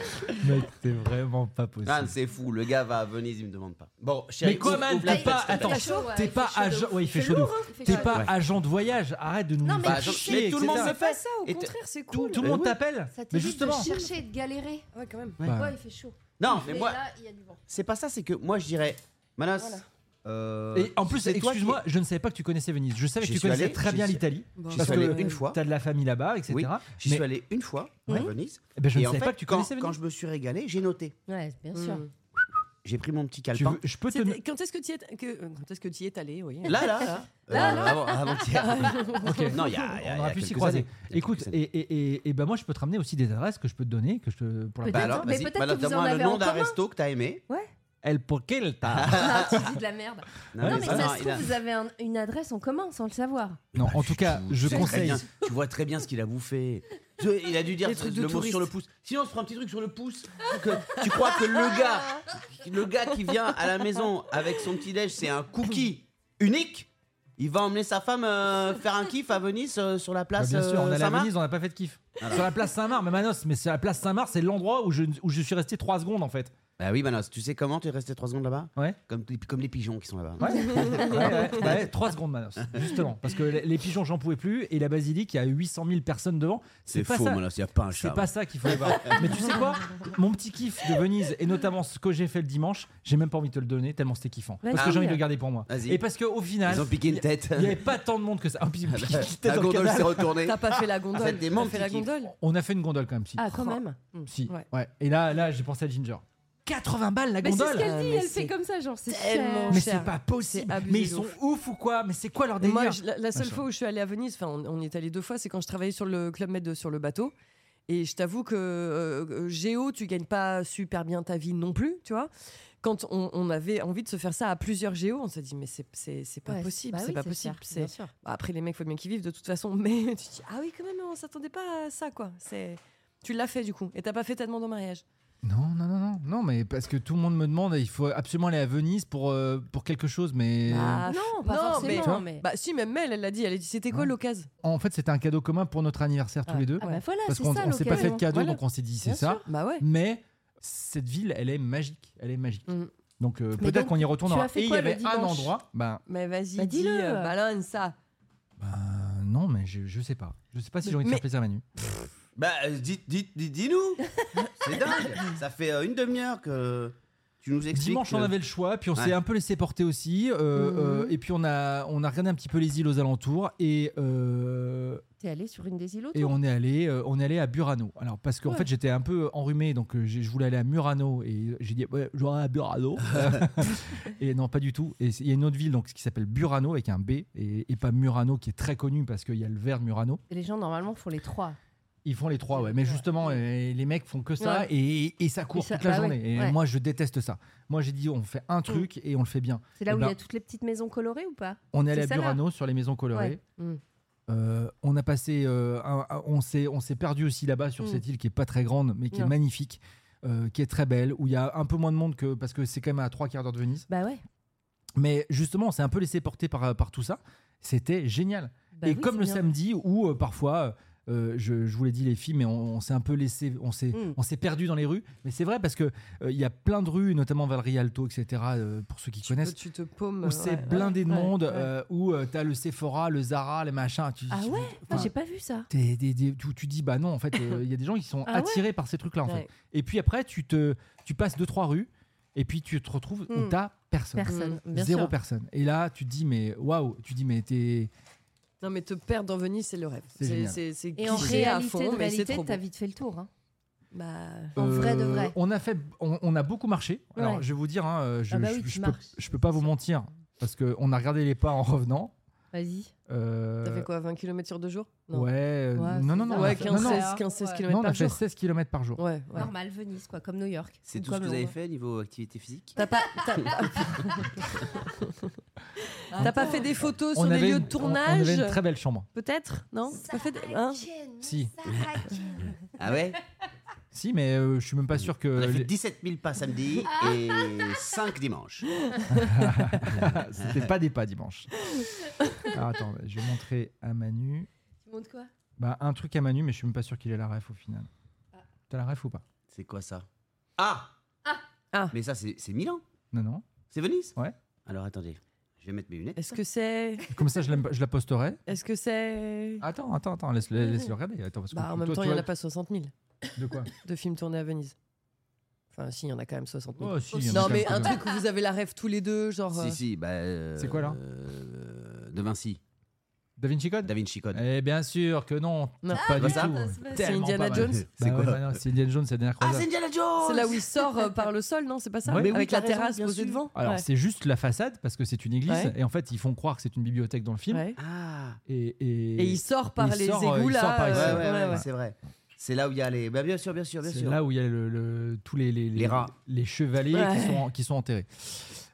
Mec, c'est vraiment pas possible. Ah, c'est fou, le gars va à Venise, il me demande pas. Bon, chérie, Mais quoi, ouvre- man, ouvre t'es pas. fenêtre, Attends, fait chaud, ouais, t'es il pas fait chaud de agent. ouf. Ouais, il fait chaud de lourd, ouf. hein, il fait T'es chaud. pas Ouais. agent de voyage. Arrête de nous Non, mais faire Bah, chier, mais tout le monde etc. fait. ça, au Et t- contraire, c'est Tout, cool. tout le monde t'appelle. Ça Mais t'évite de justement. chercher et de galérer. Ouais, quand même. Ouais. Ouais, il fait chaud. Non, mais moi, là, il y a du vent. c'est pas ça, c'est que moi, je dirais, Manos. Voilà. Euh, Et en plus, excuse-moi, je ne savais pas que tu connaissais Venise. Je savais que tu connaissais allé, très bien suis- l'Italie. Bon, J'y Parce que une fois. T'as de la famille là-bas, etc. Oui, J'y Mais- suis allé une fois à. Venise. Eh ben, je et ne en savais fait, pas que tu quand, connaissais quand Venise. je me suis régalé, j'ai noté. Ouais, bien sûr. Mm. J'ai pris mon petit Tu calepin. veux- je peux te. Quand est-ce que tu y es, que, quand est-ce que tu y es allé oui. Là, là, là. Là, Euh, là. avant- Avant-hier. Ok. Non, il y a, il y a- On il y aurait a pu s'y croiser. Écoute, et, et, et, et ben moi je peux te ramener aussi des adresses que je peux te donner, que je te pour la Peut-être. Bah alors, mais peut-être balance que vous en avez le nom d'un resto que t'as aimé. El Porquelta. Ah, tu dis de la merde. Non, Non, mais mais ça, ça non, se trouve, a- vous avez un- une adresse en commun sans le savoir. Non, en tout cas, je conseille. bien- tu vois très bien ce qu'il a bouffé. Il a dû dire trucs le mot sur le pouce. Sinon, on se prend un petit truc sur le pouce. Que- tu crois que le gars, le gars qui vient à la maison avec son petit déj, c'est un cookie unique Il va emmener sa femme euh, faire un kiff à Venise euh, sur la Bah, place bien sûr, on euh, est à Saint-Marc Venise, on n'a pas fait de kiff. Voilà. Sur la place Saint-Marc, mais Manos, mais sur la place Saint-Marc, c'est l'endroit où je, où je suis resté 3 secondes en fait. Bah oui, Manos, tu sais comment tu es resté 3 secondes là-bas Ouais. comme, comme les pigeons qui sont là-bas. Ouais, ouais, ouais, ouais, 3 secondes Manos, justement. Parce que les, les pigeons, j'en pouvais plus, et la basilique, il y a 800 000 personnes devant. C'est faux, ça. Manos, il n'y a pas un C'est chat. pas ça qu'il fallait voir. Mais tu sais quoi? Mon petit kiff de Venise, et notamment ce que j'ai fait le dimanche, j'ai même pas envie de te le donner tellement c'était kiffant. Parce que j'ai envie de le garder pour moi. Vas-y. Et parce qu'au final, Ils ont piqué une tête. il n'y avait pas tant de monde que ça. Ah, tête La gondole s'est retournée. T'as pas fait la gondole des T'as mondes fait la gondole On a fait une gondole quand même, si. Ah, quand même. Si. Ouais. Ouais. Et là, là j'ai pensé à Ginger. 80 balles la Mais c'est ce gondole qu'elle dit, mais elle c'est fait comme ça, genre c'est tellement cher. Mais c'est pas possible. Mais ils sont ouf. ouf ou quoi? Mais c'est quoi leur délire Moi, je- la, la seule Machin. fois où je suis allée à Venise, enfin, on, on y est allé deux fois, c'est quand je travaillais sur le Club Med sur le bateau. Et je t'avoue que euh, euh, Géo, tu gagnes pas super bien ta vie non plus, tu vois. Quand on, on avait envie de se faire ça à plusieurs Géo, on s'est dit, mais c'est- pas Ouais, possible, bah c'est oui, pas possible. cher, sûr. Bah, après, les mecs, faut bien qu'ils vivent de toute façon. Mais tu te dis, ah oui, quand même, on s'attendait pas à ça, quoi. C'est... Tu l'as fait du coup, et t'as pas fait ta demande en mariage. Non, non, non, non, non, mais parce que tout le monde me demande, il faut absolument aller à Venise pour, euh, pour quelque chose, mais Bah, Non, pas non, mais- forcément, mais. Bah si, même elle, elle l'a dit. Elle a dit, c'était quoi l'occasion? En fait c'était un cadeau commun pour notre anniversaire tous les deux. Ah bah voilà, parce c'est qu'on ça on s'est pas fait de cadeau, Voilà. donc on s'est dit c'est Bien ça. sûr. Bah ouais. Mais cette ville, elle est magique, elle est magique. Mm. Donc euh, peut-être qu'on y tu retournera. as fait Et il y avait un endroit, ben, Mais vas-y, Bah, dis, dis-le. euh, balance ça. ben, non, mais je, je sais pas. Je sais pas si j'ai envie de faire plaisir à Manu. Bah, euh, dites, dites, dites- dis-nous. C'est dingue. Ça fait euh, une demi-heure que tu nous expliques. Dimanche, on que- avait le choix, puis on Ouais. s'est un peu laissé porter aussi, euh, Mhm. euh, et puis on a, on a regardé un petit peu les îles aux alentours, et, euh, T'es allé sur une des îles et autour on est allé, euh, on est allé à Burano. Alors parce qu'en Ouais. fait j'étais un peu enrhumé, donc euh, j'ai- je voulais aller à Murano, et j'ai dit ouais, j'aurais à Burano, et non pas du tout. Et c'est- il y a une autre ville donc qui s'appelle Burano avec un B, et, et pas Murano qui est très connu parce qu'il y a le verre de Murano. Et les gens, normalement, font les trois. Ils font les trois, ouais. Mais justement, euh, les mecs font que ça Ouais. et, et ça court Et ça- toute la bah ouais, journée. Et ouais. moi, je déteste ça. Moi, j'ai dit, on fait un truc et on le fait bien. C'est là Eh où il y ben, a toutes les petites maisons colorées ou pas? On est allé C'est à ça, là Burano sur les maisons colorées. Ouais. Mm. Euh, on a passé, euh, un- un- on s'est, on s'est perdu aussi là-bas sur Mm. cette île qui est pas très grande, mais qui est magnifique, euh, qui est très belle, où il y a un peu moins de monde que parce que c'est quand même à trois quarts d'heure de Venise. Bah ouais. Mais justement, on s'est un peu laissé porter par, par tout ça. C'était génial. Bah et oui, comme c'est le bien. samedi où euh, parfois euh, je, je vous l'ai dit les filles mais on, on s'est un peu laissé on s'est Mm. on s'est perdu dans les rues mais c'est vrai parce que euh, il y a plein de rues notamment vers le Rialto etc euh, pour ceux qui Tu, connaissent peux- tu te paumes. où c'est ouais, blindé de ouais, monde ouais. euh, où tu t'as le Sephora le Zara les machins tu, Ah tu- ouais? Ah, J'ai pas vu ça. t'es- des- des- tu, tu dis bah non en fait euh, il y a des gens qui sont Ah ouais? attirés par ces trucs là en Ouais. fait et puis après tu te tu passes deux trois rues et puis tu te retrouves où Mm. t'as personne Personne. Bien zéro sûr. personne et là tu te dis mais waouh tu dis mais t'es Non, mais te perdre dans Venise, c'est le rêve. C'est Et en cliché à réalité, fond, de mais c'est réalité, trop t'as vite fait le tour. hein. Bah, En vrai de Euh, vrai. On a fait, on, on a beaucoup marché. Alors je vais vous dire, hein, je, Ah bah oui, je peux, je peux pas vous mentir parce que on a regardé les pas en revenant. Vas-y. Euh, T'as fait quoi 20 km sur deux jours? Non. Ouais, euh, Ouais, non, non, non. Ouais, fait- 15, non, non, 16, 15, 16 Ouais. km non, on a fait jour. 16 km par jour. Ouais, ouais. Normal, Venise, quoi, comme New York. C'est Ou tout ce que vous avez fait niveau activité physique? T'as pas, t'as- t'as pas fait des photos sur On les avait lieux une- de tournage On avait une très belle chambre. Peut-être? Non? T'as pas fait des- hein? Si. Ah ouais? Si, mais euh, je suis même pas sûr On que. a fait les- 17 000 pas samedi et 5 dimanches. C'était pas des pas dimanche. Alors attends, je vais montrer à Manu. Tu montes quoi? Bah, un truc à Manu, mais je suis même pas sûr qu'il ait la ref au final. T'as la ref ou pas? C'est quoi ça? Ah Ah. Mais ça, c'est Milan? Non, non. C'est Venise? Ouais. Alors attendez, je vais mettre mes lunettes. Est-ce que c'est. Comme ça, je, je la posterai. Est-ce que c'est. Attends, attends, attends, laisse, laisse le regarder. Attends, parce que Bah, en toi, même temps, il n'y en a pas 60 000 De quoi de films tournés à Venise. Enfin, si, il y en a quand même 60 000. Oh, si, il y en a non, quand mais même un truc où vous avez la rêve tous les deux, genre. euh, Si, si, bah. euh, C'est quoi, là euh, De Vinci, Da Vinci Code Da Vinci Code. Eh bien sûr que non. Non. Pas du ça, tout. C'est Tellement Indiana pas mal. Jones Bah C'est ouais, quoi bah non, C'est Indiana Jones, c'est la dernière Ah, croisade. c'est Indiana Jones C'est là où il sort euh, par le sol, non C'est pas ça Ouais. Mais oui, Avec la raison, terrasse bien posée sûr. devant Alors, Ouais. c'est juste la façade parce que c'est une église Ouais. et en fait, ils font croire que c'est une bibliothèque dans le film. Ouais. Ah Et, et, Et il sort par il les sort, euh, égouts il là. sort par Ouais, ici. ouais, euh, ouais, ouais, ouais. c'est vrai. C'est là où il y a les. Bah, bien sûr, bien sûr, bien c'est sûr. là où il y a le, le- tous les, les, Les rats. les chevaliers Ouais. qui, sont, qui sont enterrés.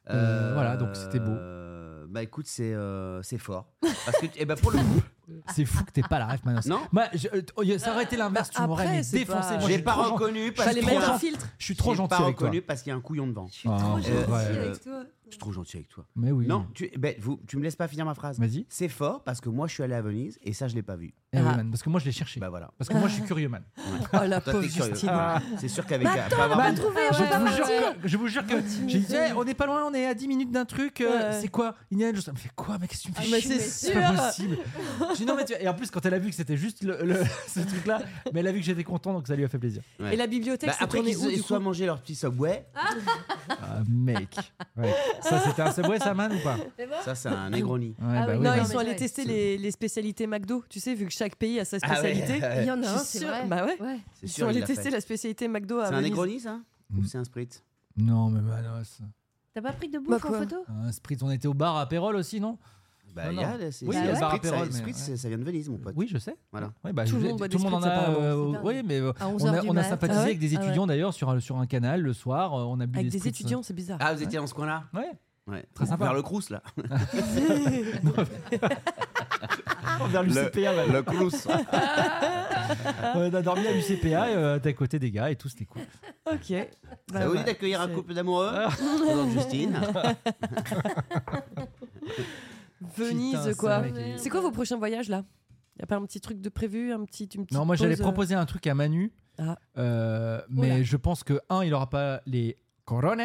Euh, voilà, donc c'était beau. Euh, Bah écoute, c'est euh, c'est fort. Parce que, eh ben, pour le coup, C'est fou que t'aies pas la ref, Manos. non Moi, je- euh, oh, ça aurait été l'inverse, tu Bah, m'aurais après, mais c'est défoncé. pas- Moi, J'ai je suis pas trop reconnu parce Fallait mettre un filtre. Je suis trop J'ai gentil pas avec toi. reconnu parce qu'il y a un couillon devant. Je suis trop gentille Ouais. avec toi. Je suis trop gentil avec toi. Mais oui. Non, tu, ben, vous, tu me laisses pas finir ma phrase. Vas-y. C'est fort parce que moi je suis allé à Venise et ça je l'ai pas vu. Eh oui, Ah. man, parce que moi, je l'ai cherché. Bah voilà. Parce que moi, je suis curieux, man. Oh la Toi, pauvre t'es curieux. Justine. Ah, C'est sûr qu'avec. Mais pas attends, avoir on va vu- trouver, Je vous, partir. jure que, je vous jure que j'ai dit. Eh, on n'est pas loin, on est à 10 minutes d'un truc. euh, Ouais. C'est quoi Indiana Jones. Elle me fait quoi, mec Qu'est-ce que tu me Ah, fais mais chier? c'est pas sûr. possible. Je dis non, mais tu... Et en plus, quand elle a vu que c'était juste le, le- ce truc-là, mais elle a vu que j'étais content, donc ça lui a fait plaisir. Ouais. Et la bibliothèque, Bah, c'est après tourné qu'ils où ils du soient coup? mangé leur petit subway, Ah, mec. Ouais. Ça, c'était un subway, ça, man, ou pas ça c'est un Negroni. bah oui, oui, Non, ils mais sont allés tester les, les spécialités McDo, tu sais, vu que chaque pays a sa Ah ouais, spécialité. ouais. Il y en a Je un, c'est sûre- vrai. Bah ouais. Ouais. C'est Ils sûr, sont il allés l'a tester fait. la spécialité McDo à C'est un Venise. Negroni ça Mm. Ou c'est un Spritz Non, mais Manos. T'as pas pris de Bah bouffe en quoi photo Un spritz, on était au bar à Pérol aussi, non? Bah il y a, c'est Oui, le Spritz, ça- Spritz, ça vient de Venise mon pote. Oui, je sais. Voilà. Ouais, bah, Tout le je- tout le monde en a. euh, oui, mais euh, on 11h a, on a sympathisé Ah ouais avec des Ah ouais. étudiants d'ailleurs sur, un- sur un canal le soir. euh, On a bu Avec des des étudiants, c'est bizarre. Ah vous étiez dans ce coin-là? Ouais. Ouais. Très sympa. Vers le Crous là. Vers l'UCPA, man. Le Crous. on a dormi à l'UCPA, euh, t'es à côté des gars et tout, c'était cool. Ok. Bah, Ça vous ouais. dit d'accueillir un couple d'amoureux? Justine. Venise, Putain, quoi. ça, mec, il- C'est quoi vos prochains voyages là? Y a pas un petit truc de prévu, un petit, une petite Non, moi j'allais pause, euh, proposer un truc à Manu, Ah. euh, mais Oula. je pense que un, il aura pas les corones,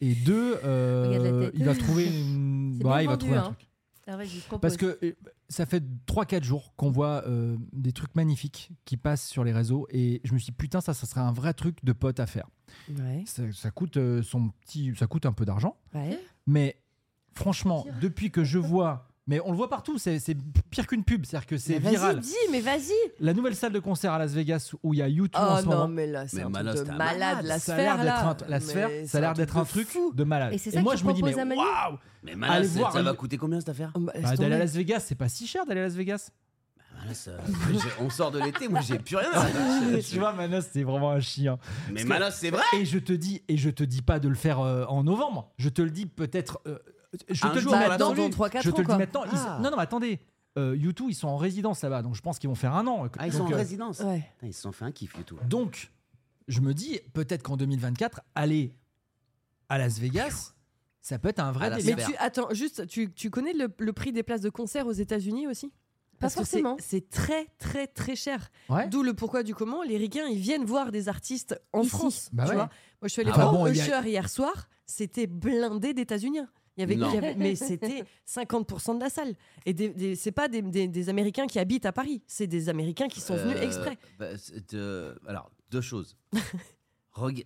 et deux, euh, Regarde la tête. il va trouver une... C'est ouais, bien il va vendu, trouver un hein. truc. Ah, propose. Parce que euh, ça fait 3-4 jours qu'on voit euh, des trucs magnifiques qui passent sur les réseaux et je me suis dit putain ça ça serait un vrai truc de pote à faire. Ouais. Ça, ça coûte euh, son petit ça coûte un peu d'argent Ouais. mais franchement depuis que je vois mais on le voit partout c'est pire qu'une pub c'est-à-dire que c'est Mais viral. Vas-y, dis, mais vas-y. La nouvelle salle de concert à Las Vegas où il y a YouTube en Oh ce non, moment. mais là, c'est truc Manos, de malade, malade. la ça a sphère l'air d'être là. un, la sphère, c'est ça a l'air truc d'être un truc fou. de malade. Et c'est ça moi que je me dis mais à waouh Mais Allez Manas, voir ça va coûter combien cette affaire? Bah, Bah, d'aller à. Las Vegas c'est pas si cher d'aller à Las Vegas. Manas, euh, j'ai- On sort de l'été, moi j'ai plus rien. tu vois Manos c'est vraiment un chien. Mais que- Manas, c'est vrai Et je te dis, et je te dis pas de le faire euh, en novembre. Je te le dis peut-être. euh, je Un te le dis maintenant. dans 3-4 je te ans, le dis quoi. maintenant. Ils- Ah. Non, non, mais attendez. Euh, U2, ils sont en résidence là-bas, donc je pense qu'ils vont faire un an. Ah, ils donc, sont en euh, résidence. Ouais. Putain, Ils se sont fait un kiff et tout. donc, je me dis, peut-être qu'en 2024, aller à Las Vegas, ça peut être un vrai délire. Mais tu attends, juste, tu, tu connais le, le prix des places de concert aux États-Unis aussi? Pas Parce que c'est- forcément. C'est très très très cher. Ouais. D'où le pourquoi du comment. Les Ricains, ils viennent voir des artistes en Ici. France. Bah tu ouais. vois Moi, je suis allée Ah voir bon, a- Usher hier soir. C'était blindé d'États-Unis. Il y avait, Non. il y avait- mais c'était 50% de la salle. Et des, des- c'est pas des, des- des Américains qui habitent à Paris. C'est des Américains qui sont venus Euh, exprès. bah, euh, alors, deux choses.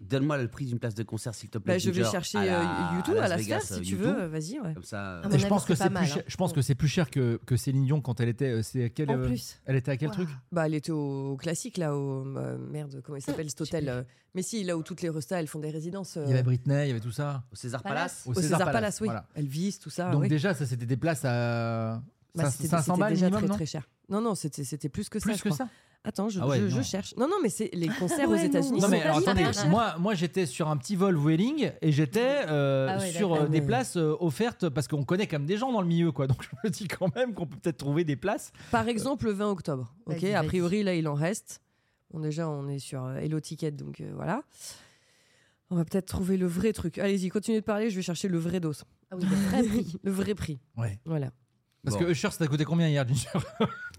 Donne-moi le prix d'une place de concert, s'il te plaît. Bah, je vais chercher à euh, YouTube à la Vegas, sphère si euh, tu U2. veux, vas-y. Ouais. Comme ça. Et je pense que c'est plus, cher, hein. je pense que c'est plus cher que, que Céline Dion quand elle était. C'est à quel, En plus. Elle était à quel Wow. truc? Bah, elle était au, classique là, au euh, merde, comment il s'appelle cet hôtel euh, Mais si, là où toutes les restas elles font des résidences. Il y avait Britney, il y avait tout ça. Au César Palace. Palace. Au au César, Palace, oui. voilà. Elvis, tout ça. Donc oui. déjà, ça c'était des places à Bah, 500 c'était 500 c'était balles déjà minimum, très très cher. Non, non, c'était c'était plus que ça. Plus que ça? Attends, je, Ah ouais, je- je non. cherche. Non, non, mais c'est les concerts aux Ouais. États-Unis. Non mais alors attendez, moi, moi j'étais sur un petit vol Vueling et j'étais euh, Ah ouais, sur euh, des places euh, offertes parce qu'on connaît quand même des gens dans le milieu quoi. Donc je me dis quand même qu'on peut peut-être trouver des places. Par exemple, le 20 octobre. Ok, a priori, là, il en reste. Bon, déjà, on est sur Hello Ticket, donc euh, voilà. On va peut-être trouver le vrai truc. Allez-y, continuez de parler, je vais chercher le vrai dos. Ah oui, le vrai prix. le vrai prix. Ouais. Voilà. Parce Bon. que Usher ça t'a coûté combien hier Ginger?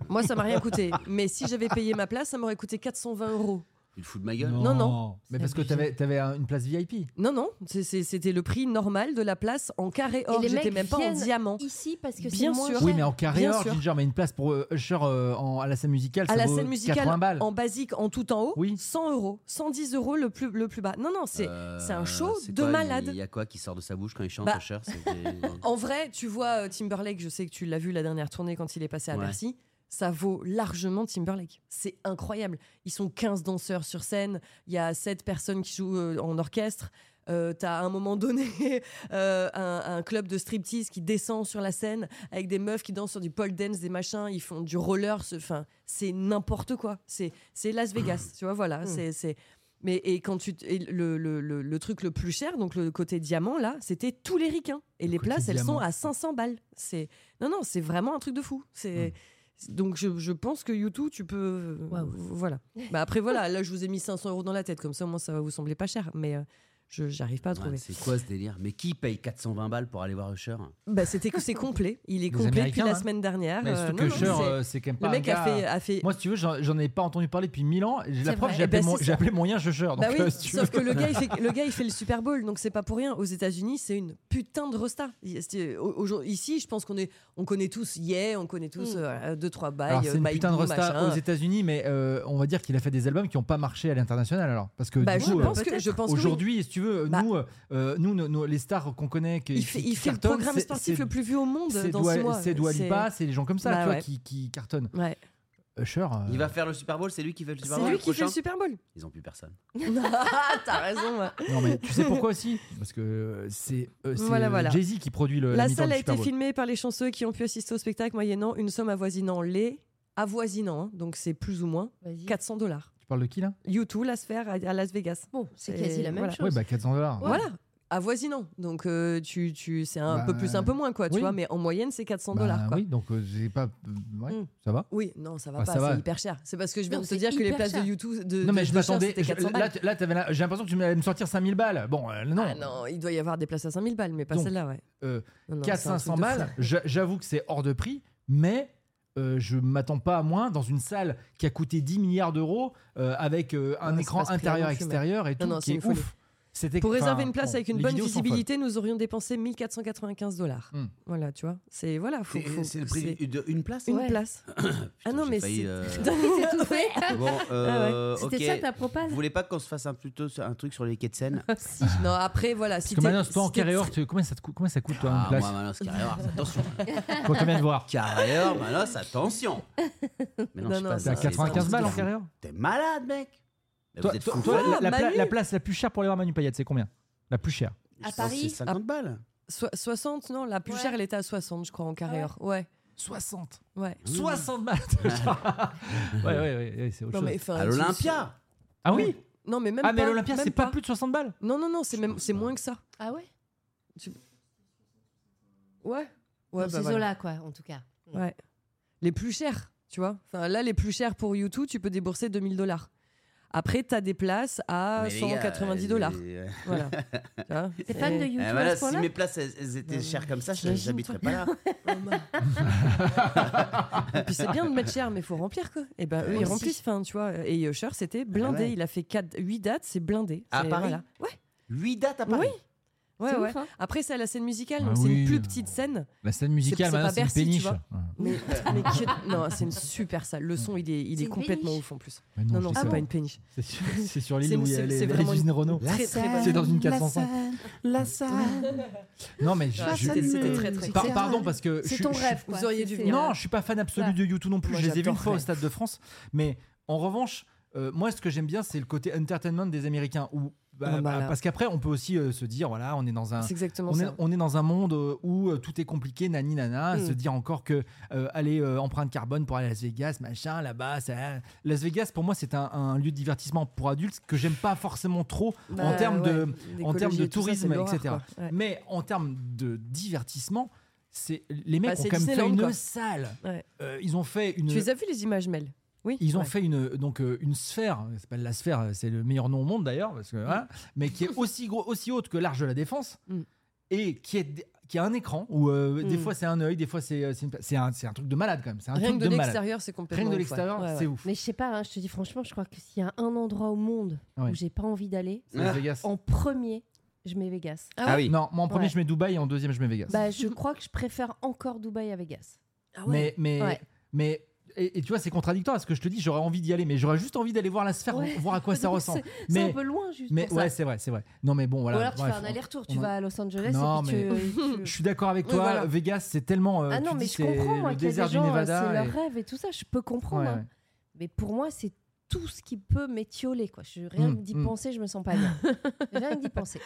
Moi, ça m'a rien coûté. Mais si j'avais payé ma place, ça m'aurait coûté 420 euros. Te fous de ma gueule Non, non. Mais parce que t'avais avais une place VIP. Non, non, c'est- c'était le prix normal de la place en carré or. les J'étais mecs même pas en viennent diamant. Ici, parce que Bien c'est moins sûr. cher. Oui mais en carré Bien or sûr. Ginger mais une place pour euh, Usher euh, en- à la scène musicale À ça la vaut scène musicale, 80 balles. en basique, en tout en haut, Oui. 100 euros. 110 euros le plus, le plus bas. Non, non, c'est Euh, c'est un show c'est de quoi, malade. Il y a quoi qui sort de sa bouche quand il chante Bah, Usher? C'est En vrai, tu vois euh, Timberlake, je sais que tu l'as vu la dernière tournée quand il est passé à Ouais. Bercy. Ça vaut largement Timberlake. C'est incroyable. Ils sont 15 danseurs sur scène. Il y a 7 personnes qui jouent euh, en orchestre. Euh, T'as à un moment donné euh, un, un club de striptease qui descend sur la scène avec des meufs qui dansent sur du pole dance, des machins. Ils font du roller. Enfin, c'est n'importe quoi. C'est c'est Las Vegas. tu vois, voilà. Mm. C'est c'est. Mais et quand tu et le, le, le, le truc le plus cher, donc le côté diamant là, c'était tous les ricains. Et les places, elles sont à 500 balles. C'est non non, c'est vraiment un truc de fou. C'est donc je, je pense que YouTube, tu peux Waouh. voilà. Bah après voilà, là je vous ai mis 500 euros dans la tête comme ça, moi ça va vous sembler pas cher, mais euh, je j'arrive pas à Ouais, trouver. c'est quoi ce délire? Mais qui paye 420 balles pour aller voir Usher? Bah c'était que c'est complet. Il est Les complet depuis la hein. semaine dernière. Mais Euh, surtout non, que non, Usher c'est- c'est quand même pas le un mec a fait a fait Moi si tu veux j'en ai pas entendu parler depuis 1000 ans. La preuve j'ai appelé, mon- j'ai ça. appelé mon lien Usher. Bah oui, euh, si sauf que le gars, il fait, le gars, il fait le Super Bowl, donc c'est pas pour rien. Aux États-Unis, c'est une putain de au- Ici, je pense qu'on est, on connaît tous Yeah, on connaît tous Mm. euh, deux trois bails. C'est une putain de machin. aux États-Unis, mais euh, on va dire qu'il a fait des albums qui n'ont pas marché à l'international alors, parce que Bah, je pense aujourd'hui, tu veux, Bah. nous, euh, nous, nos- nos- les stars qu'on connaît, qui, il fait, qui il fait le programme c'est- sportif c'est- le plus vu au monde c'est dans Dua- six mois. C'est Dua C'est- Lipa, c'est les gens comme ça, Bah tu vois, ouais. qui, qui cartonnent. Ouais. Usher, euh, Il va faire le Super Bowl, c'est lui qui fait le Super C'est Bowl lui le qui fait le Super Bowl. Ils ont plus personne. T'as raison. ouais. Non mais tu sais pourquoi aussi? Parce que euh, c'est euh, c'est, Voilà, euh, voilà. Jay-Z qui produit le, la, salle a été filmée par les chanceux qui ont pu assister au spectacle moyennant une somme avoisinant les avoisinant, hein, donc c'est plus ou moins Vas-y. 400 dollars. Tu parles de qui là? U2, la sphère à Las Vegas. Bon, c'est quasi la même voilà. chose. Ouais, bah 400 dollars. Voilà, avoisinant. Donc euh, tu, tu, c'est un Bah, peu plus, un peu moins quoi, tu oui. vois, mais en moyenne c'est 400 Bah dollars quoi. Oui, donc euh, j'ai pas. euh, ouais, Mm. ça va? Oui, non, ça va Bah, pas, c'est hyper cher. C'est parce que je viens Non, de te dire que les places cher. de YouTube de, Non mais de- je m'attendais. c'était je- 400 Là, là la- j'ai l'impression que tu allais me sortir 5000 balles. Bon, euh, non. Ah non, il doit y avoir des places à 5000 balles, mais pas celle-là, ouais. euh, Non, non, 4 c'est un truc 500 de fou. balles, j'a- j'avoue que c'est hors de prix, mais euh, je m'attends pas à moins dans une salle qui a coûté 10 milliards d'euros euh, avec euh, un écran intérieur extérieur et tout non, qui est ouf. C'était Pour réserver une place bon, avec une bonne visibilité, nous aurions dépensé 1495 dollars. Hmm. Voilà, tu vois. C'est voilà, faut, faut- c'est le prix d'une place une Ouais. place. Putain, ah non, mais c'est euh, C'est tout fait. Bon, euh, C'était ok. ça ta propale Vous voulez pas qu'on se fasse un, plutôt un truc sur les quais de Seine Si. non, après voilà, Parce si que maintenant, toi en carré combien ça, te coûte, combien ça coûte toi Ah, une place moi, Manos, carré or, attention. Quand tu viens de voir Carré or, Manos, attention. Mais Non, pas, c'est C'est à c'est- 95 c'est- balles en carré or T'es malade, mec. Mais Toi, vous êtes toi- fous toi, folle. la, la pla- Manu la place la plus chère pour aller voir Manu Payet, c'est combien? La plus chère Je À pense que Paris C'est 50 balles. So- 60, non, la plus Ouais. chère, elle était à 60, je crois, en carré Ah ouais. or. Ouais, 60 ouais. 60 balles Ouais, ouais, ouais, ouais, c'est autre Non, chose. enfin, À l'Olympia. Ah oui Non, mais même Ah, mais pas, l'Olympia, même c'est pas plus de 60 balles? Non, non, non, c'est même, moins que ça. Ah ouais? Ouais. Dans Ouais, ces bah, voilà. eaux-là, quoi, en tout cas. Ouais. Les plus chers, tu vois. Enfin, là, les plus chers pour YouTube, tu peux débourser 2000 dollars. Après, tu as des places à Mais les gars, 190 euh, dollars. euh, Voilà. T'es fan de Et- YouTube eh, à voilà, ce si mes places elles, elles étaient chères comme ça, j'habiterais pas là. Et puis c'est bien de mettre cher, mais il faut remplir quoi. Et ben eux Ouais, ils remplissent. Enfin, tu vois. Et Usher c'était blindé. ouais. Il a fait 4, 8 dates, c'est blindé. À C'est- Paris voilà. Ouais. 8 dates à Paris. Oui. Ouais, C'est ouais. ouf, hein. Après, c'est à la scène musicale, Ah donc c'est oui. une plus petite scène. La scène musicale, c'est c'est péniche. vois. Ouais. Mais, mais que- non, c'est une super salle. Le son, il est, il C'est est complètement ouf en plus. Mais Non, non, c'est pas une péniche. C'est sur, c'est sur l'île C'est- où il y a c'est- les, c'est vraiment Renault. Très, très bonne. C'est dans une 405. La salle. Non, mais Ah, c'était- très, très pardon, parce que je C'est suis- ton rêve. Vous auriez dû C'est- venir. Non, je suis pas fan absolu de U2 non plus. Je les ai vus une fois au. Stade de France. Mais en revanche, euh, moi, ce que j'aime bien, c'est le côté entertainment des Américains. Où, bah, Ah, bah, là. parce qu'après, on peut aussi euh, se dire, voilà, on est dans un. On est, ça. on est dans un monde euh, où euh, tout est compliqué, nani nana, Mm. se dire encore que euh, aller empreinte carbone pour aller à Las Vegas, machin, là-bas, ça... Las Vegas pour moi c'est un, un lieu de divertissement pour adultes que j'aime pas forcément trop en Bah, termes de, en termes de ça, tourisme, etc. Ouais. Mais en termes de divertissement, c'est les mecs Bah, ont quand même fait une quoi. salle. Ouais. Ils ont fait une. Tu les as vu les images, Mel? Oui. Ils ont Ouais. fait une, donc, euh, une sphère, ça s'appelle la sphère, c'est le meilleur nom au monde d'ailleurs, parce que, voilà, mais qui est aussi, gros, aussi haute que l'Arche de la Défense, Mm. et qui, est, qui a un écran, où euh, des Mm. fois c'est un œil, des fois c'est euh, c'est un, c'est un truc de malade quand même. C'est un Rien truc de de malade. l'extérieur, c'est complètement. Rien que de ouf, ouais. l'extérieur, Ouais, c'est ouais. ouf. Mais je sais pas, hein, je te dis franchement, je crois que s'il y a un endroit au monde Ouais. où j'ai pas envie d'aller, C'est Las Vegas. en premier, je mets Vegas. Ah, Ah oui. Non, moi en premier Ouais. je mets Dubaï et en deuxième je mets Vegas. Bah, je crois que je préfère encore Dubaï à Vegas. Ah ouais. mais, mais, Ouais. mais et, et tu vois, c'est contradictoire parce que je te dis, j'aurais envie d'y aller, mais j'aurais juste envie d'aller voir la sphère, Ouais. voir à quoi ça ressemble. c'est- C'est un peu loin juste mais pour ouais, c'est vrai, c'est vrai. Non, mais bon, voilà. Ou alors tu bref, fais un aller-retour, tu on vas à Los Angeles Non, et puis tu- Je tu... suis d'accord avec toi. voilà. Vegas, c'est tellement. euh, Ah non, mais je comprends moi le qu'il y a désert des du gens, euh, Nevada. c'est leur rêve et tout ça, je peux comprendre. Ouais, hein. Mais pour moi, c'est tout ce qui peut m'étioler. Quoi. Je, rien Mm, que d'y mm. penser, je me sens pas bien. rien que d'y penser.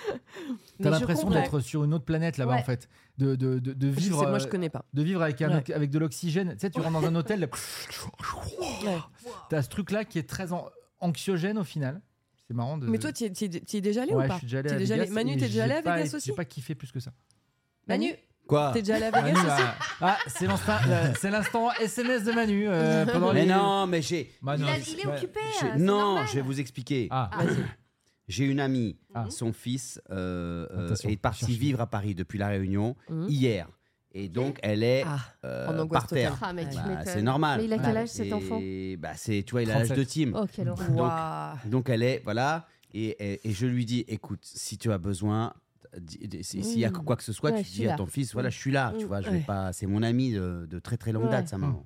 T'as je l'impression d'être sur une autre planète là-bas Ouais. en fait, de, de, de, de Je sais, vivre, moi, je euh, connais pas. de vivre avec, un- Ouais. avec de l'oxygène. Tu sais, tu rentres dans un hôtel, là, Ouais. t'as ce truc-là qui est très an- anxiogène au final. C'est marrant. De... Mais toi, tu y es, déjà allé ouais, ou je pas suis déjà allé Manu, t'es déjà allé à pas- Vegas aussi J'ai pas kiffé plus que ça. Manu, Quoi t'es déjà allé à Vegas Manu, aussi ah, ah, c'est l'instant, euh, c'est l'instant SMS de Manu euh, pendant Mais les. non, mais j'ai. Manu, Il, a- il est ouais. occupé. j'ai- hein, c'est Non, normal. je vais vous expliquer. Ah, J'ai une amie, Ah. son fils euh, euh, Attention, est parti cherche. vivre à Paris depuis la Réunion Mhm. hier. Et donc, elle est Ah, euh, en angoisse par terre. Ah, mais tu Bah, m'étonnes. c'est normal. Mais il a quel âge cet Et, enfant bah, c'est, tu vois, il a l'âge 37. de Tim. Oh, quelle horreur. Donc, Waouh. donc elle est, voilà. Et, et, et je lui dis, écoute, si tu as besoin, si- s'il y a Mm. quoi que ce soit, Ouais, tu dis à ton fils, voilà, je suis là. Tu Mm. vois, je vais pas. C'est mon ami de, de très très longue Ouais. date, sa maman.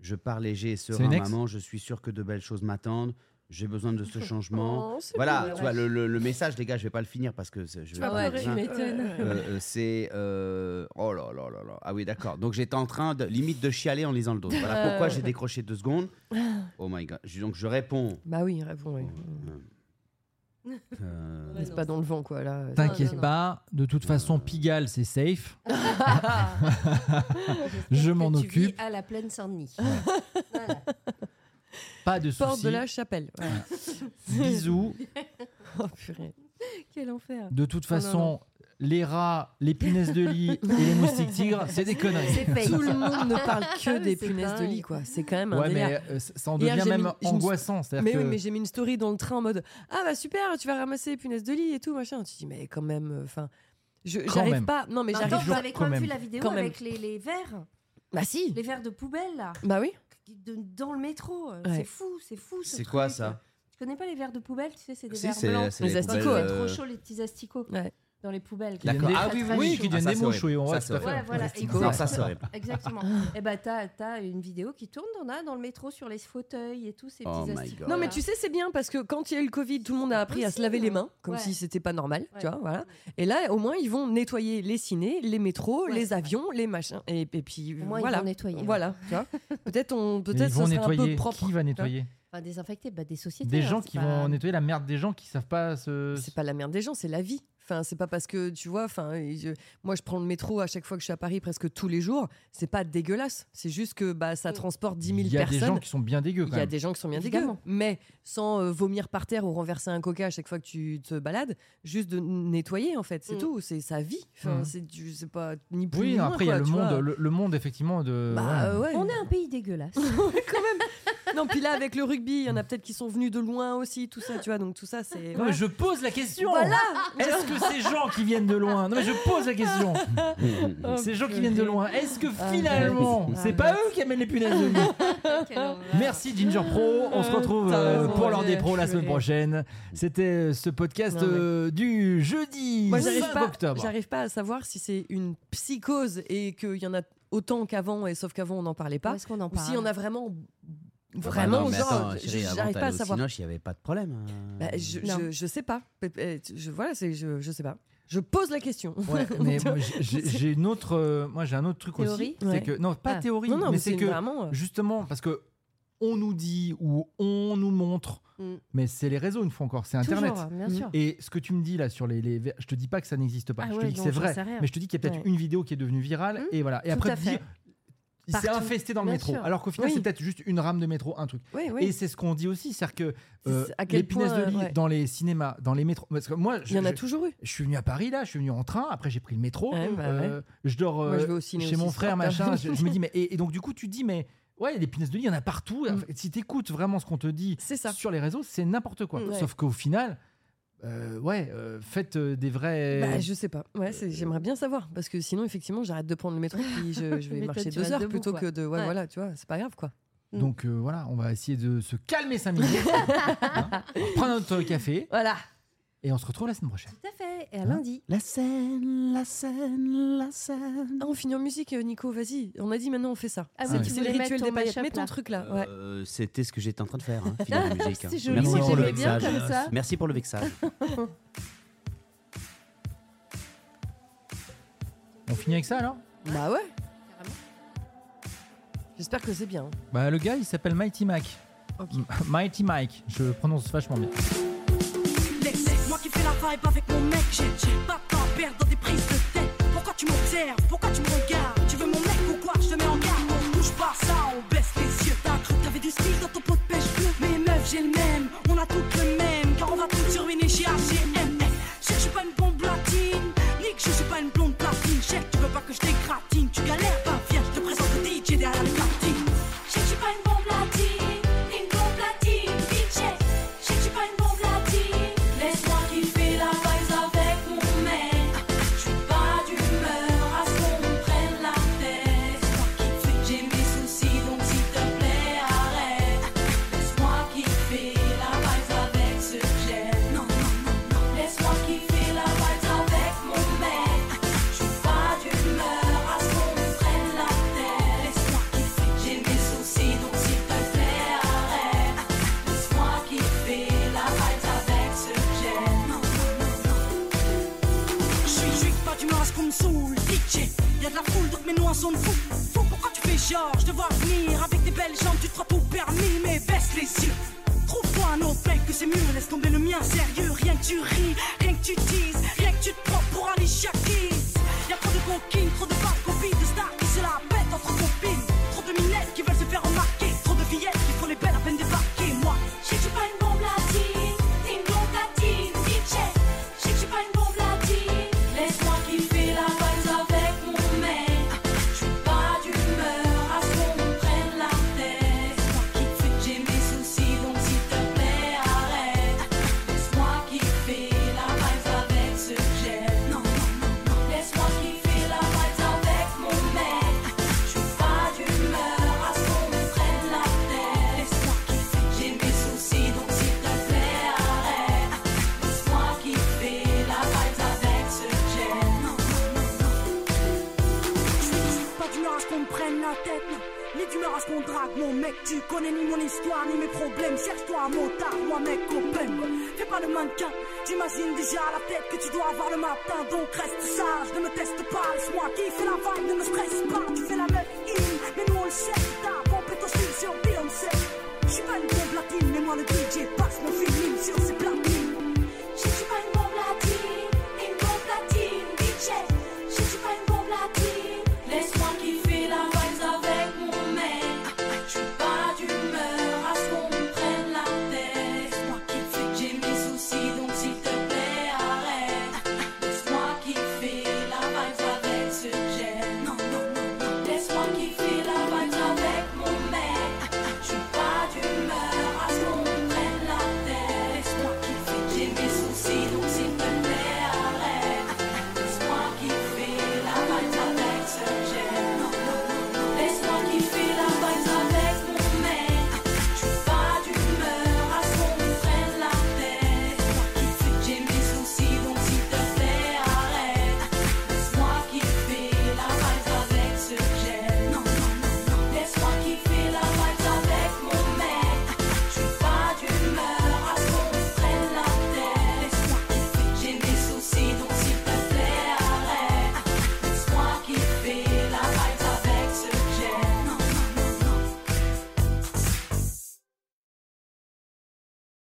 Je pars léger et serein, maman. Je suis sûr que de belles choses m'attendent. J'ai besoin de ce changement. Oh, c'est Voilà, tu vois, le, le- le message, les gars, je vais pas le finir parce que c'est- je vais Ah pas- ouais, tu m'étonnes. Euh, euh, c'est euh, oh là là là là ah oui d'accord donc j'étais en train de limite de chialer en lisant le dos voilà pourquoi j'ai décroché deux secondes oh my god donc je réponds Bah oui, réponds, oui. Euh, Ouais, C'est non, pas dans le vent, quoi, là. T'inquiète non, non. pas, de toute façon, Pigalle, c'est safe. Je m'en tu vis occupe. à la plaine Saint-Denis. Voilà. Pas de Porte soucis. de la chapelle. Ouais. Bisous. Oh, purée. Quel enfer. De toute Oh, non, façon, les rats, les punaises de lit et les moustiques tigres, c'est des conneries. Tout le monde ne parle que des C'est punaises de lit, quoi. C'est quand même un Ouais, délire. mais euh, ça en devient même mis- angoissant. Mais que oui, mais j'ai mis une story dans le train en mode Ah bah super, tu vas ramasser les punaises de lit et tout, machin. Tu dis, mais quand même, euh, enfin. je j'arrive pas. Non, mais j'arrive attends, vous pas. avez quand quand même vu la vidéo Quand avec les, les verres Bah si. Les verres de poubelle, là Bah oui. Dans le métro. Ouais. C'est fou, c'est fou. ce c'est quoi ça? Tu connais pas les verres de poubelle? Tu sais, c'est des Si, verres blancs. Les les asticots, trop chaud, les petits asticots Ouais. Dans les poubelles. Qui viennent D'accord. des- Ah oui, oui, qui Ah, deviennent ça, des mouches, oui, on Ça, tout à fait. Voilà, exactement. ça Exactement. Et bah, t'as as une vidéo qui tourne, on a dans le métro sur les fauteuils et tout, ces Oh petits. God. Non, mais tu sais, c'est bien parce que quand il y a eu le Covid, tout le monde a appris à se laver les ouais. mains, comme si c'était pas normal, tu vois, voilà. Et là, au moins, ils vont nettoyer les cinés, les métros, les avions, les machins. Et, puis, Au moins, ils voilà. vont nettoyer. Voilà, tu vois. Peut-être on, peut-être vont sera un peu nettoyer. propre. Qui va nettoyer Enfin, désinfecter, bah, des sociétés. Des hein, gens qui pas- vont nettoyer la merde des gens qui savent pas se. C'est pas la merde des gens, c'est la vie. Enfin, c'est pas parce que tu vois. Enfin, je- moi, je prends le métro à chaque fois que je suis à Paris, presque tous les jours. C'est pas dégueulasse. C'est juste que bah, ça Mm. transporte 10 000 Il y a personnes. des gens qui sont bien dégueux Il y a même. des gens qui sont bien Évidemment. dégueux, mais sans euh, vomir par terre ou renverser un coca à chaque fois que tu te balades, juste de nettoyer en fait, c'est Mm. tout, c'est sa vie. Enfin, Mm. c'est du- c'est pas ni plus Oui, ni moins, après il y a le monde, le, le monde effectivement de. Bah, ouais. euh, ouais. On est un pays dégueulasse. quand même. Non, puis là, avec le rugby, il y en a peut-être qui sont venus de loin aussi, tout ça, tu vois. Donc tout ça, c'est. Non, mais je pose la question. Voilà. Est-ce que ces gens qui viennent de loin Non mais je pose la question. Ces gens qui viennent de loin, est-ce que Ah, finalement, ouais. c'est pas eux qui amènent les punaises de lit Merci Ginger Pro. On se retrouve T'as euh, pour l'heure des pros la semaine prochaine. C'était euh, ce podcast Non, mais- euh, du jeudi Moi, 5 j'arrive pas, octobre. j'arrive pas à savoir si c'est une psychose et qu'il y en a autant qu'avant, et sauf qu'avant, on n'en parlait pas. Est-ce qu'on en Ou parle si on a vraiment. Ah Vraiment, non, mais genre, attends, je- chérie, avant j'arrive pas à savoir. Cinoche, il n'y avait pas de problème. hein. Bah, je, je, je sais pas. Euh, Je, voilà, c'est, je, je sais pas. Je pose la question. Ouais, mais moi, j'ai- j'ai j'ai une autre, euh, moi j'ai un autre truc Théorie aussi, c'est Ouais. que non pas Ah. théorie, non, non, mais mais c'est c'est que vraiment. euh, justement parce que on nous dit ou on nous montre, Mm. mais c'est les réseaux une fois encore, c'est Internet. Toujours, bien sûr. Et ce que tu me dis là sur les, les ver- je te dis pas que ça n'existe pas, Ah je te ouais, dis que non, c'est j'en vrai, sais rien. mais je te dis qu'il y a peut-être Ouais. une vidéo qui est devenue virale Mm. et voilà. Et Tout après à te fait. C'est Partout. infesté dans le Bien métro, sûr. alors qu'au final Oui. c'est peut-être juste une rame de métro, un truc. Oui, oui. Et c'est ce qu'on dit aussi, c'est-à-dire que C'est- euh, les punaises de lit ouais. dans les cinémas, dans les métros, parce que moi Il y en a je- toujours eu. je suis venu à Paris là, je suis venu en train, après j'ai pris le métro, Ouais, bah euh, je dors Moi, euh, je chez mon frère, machin, je, je me dis mais et, et donc du coup tu dis mais ouais les punaises de lit il y en a partout. Mm. Si tu écoutes vraiment ce qu'on te dit sur les réseaux, c'est n'importe quoi. Mm. Sauf qu'au final, euh, ouais, euh, faites euh, des vrais. Bah, je sais pas. Ouais, j'aimerais bien savoir parce que sinon, effectivement, j'arrête de prendre le métro puis je, je vais marcher deux heures debout, plutôt quoi. que de. Ouais, Ouais. voilà, tu vois, c'est pas grave quoi. Donc euh, voilà, on va essayer de se calmer 5 minutes, hein, prendre notre café Voilà. Et on se retrouve la semaine prochaine. Tout à fait. Et à Hein lundi. La scène, la scène, la scène. Ah, on finit en musique, euh, Nico, vas-y. On a dit maintenant on fait ça. Ah oui, c'est le rituel des paillettes. Mets ton là. truc là. Ouais. Euh, C'était ce que j'étais en train de faire, hein, finir la musique. hein. Joli, Merci pour le j'aimais bien vexage. comme ça. Merci pour le vexage. On finit avec ça alors? Bah ouais. J'espère que c'est bien. Bah le gars il s'appelle Mighty Mac. Ok. M- Mighty Mike, je prononce vachement bien. Vibe avec mon mec, j'ai pas de à perdre dans des prises de tête. Pourquoi tu m'observes? Pourquoi tu me regardes? Tu veux mon mec ou quoi? Je te mets en garde. On bouge pas ça, on baisse les yeux. T'as cru t'avais du style dans ton pot de pêche bleu. Mais meuf, j'ai le même, on a toutes le même. Car on va tout surviner chez HM. Je suis pas une bombe latine, ni je suis pas une blonde platine. Chef, tu veux pas que je t'égratine Tu galères, bah problèmes. Cherche-toi un motard, moi mec, open. Fais pas le mannequin, j'imagine déjà la tête que tu dois avoir le matin. Donc reste sage, ne me teste pas. Laisse-moi kiffer la vibe, ne me stresse pas. Tu fais la meuf in, mais nous on le sait.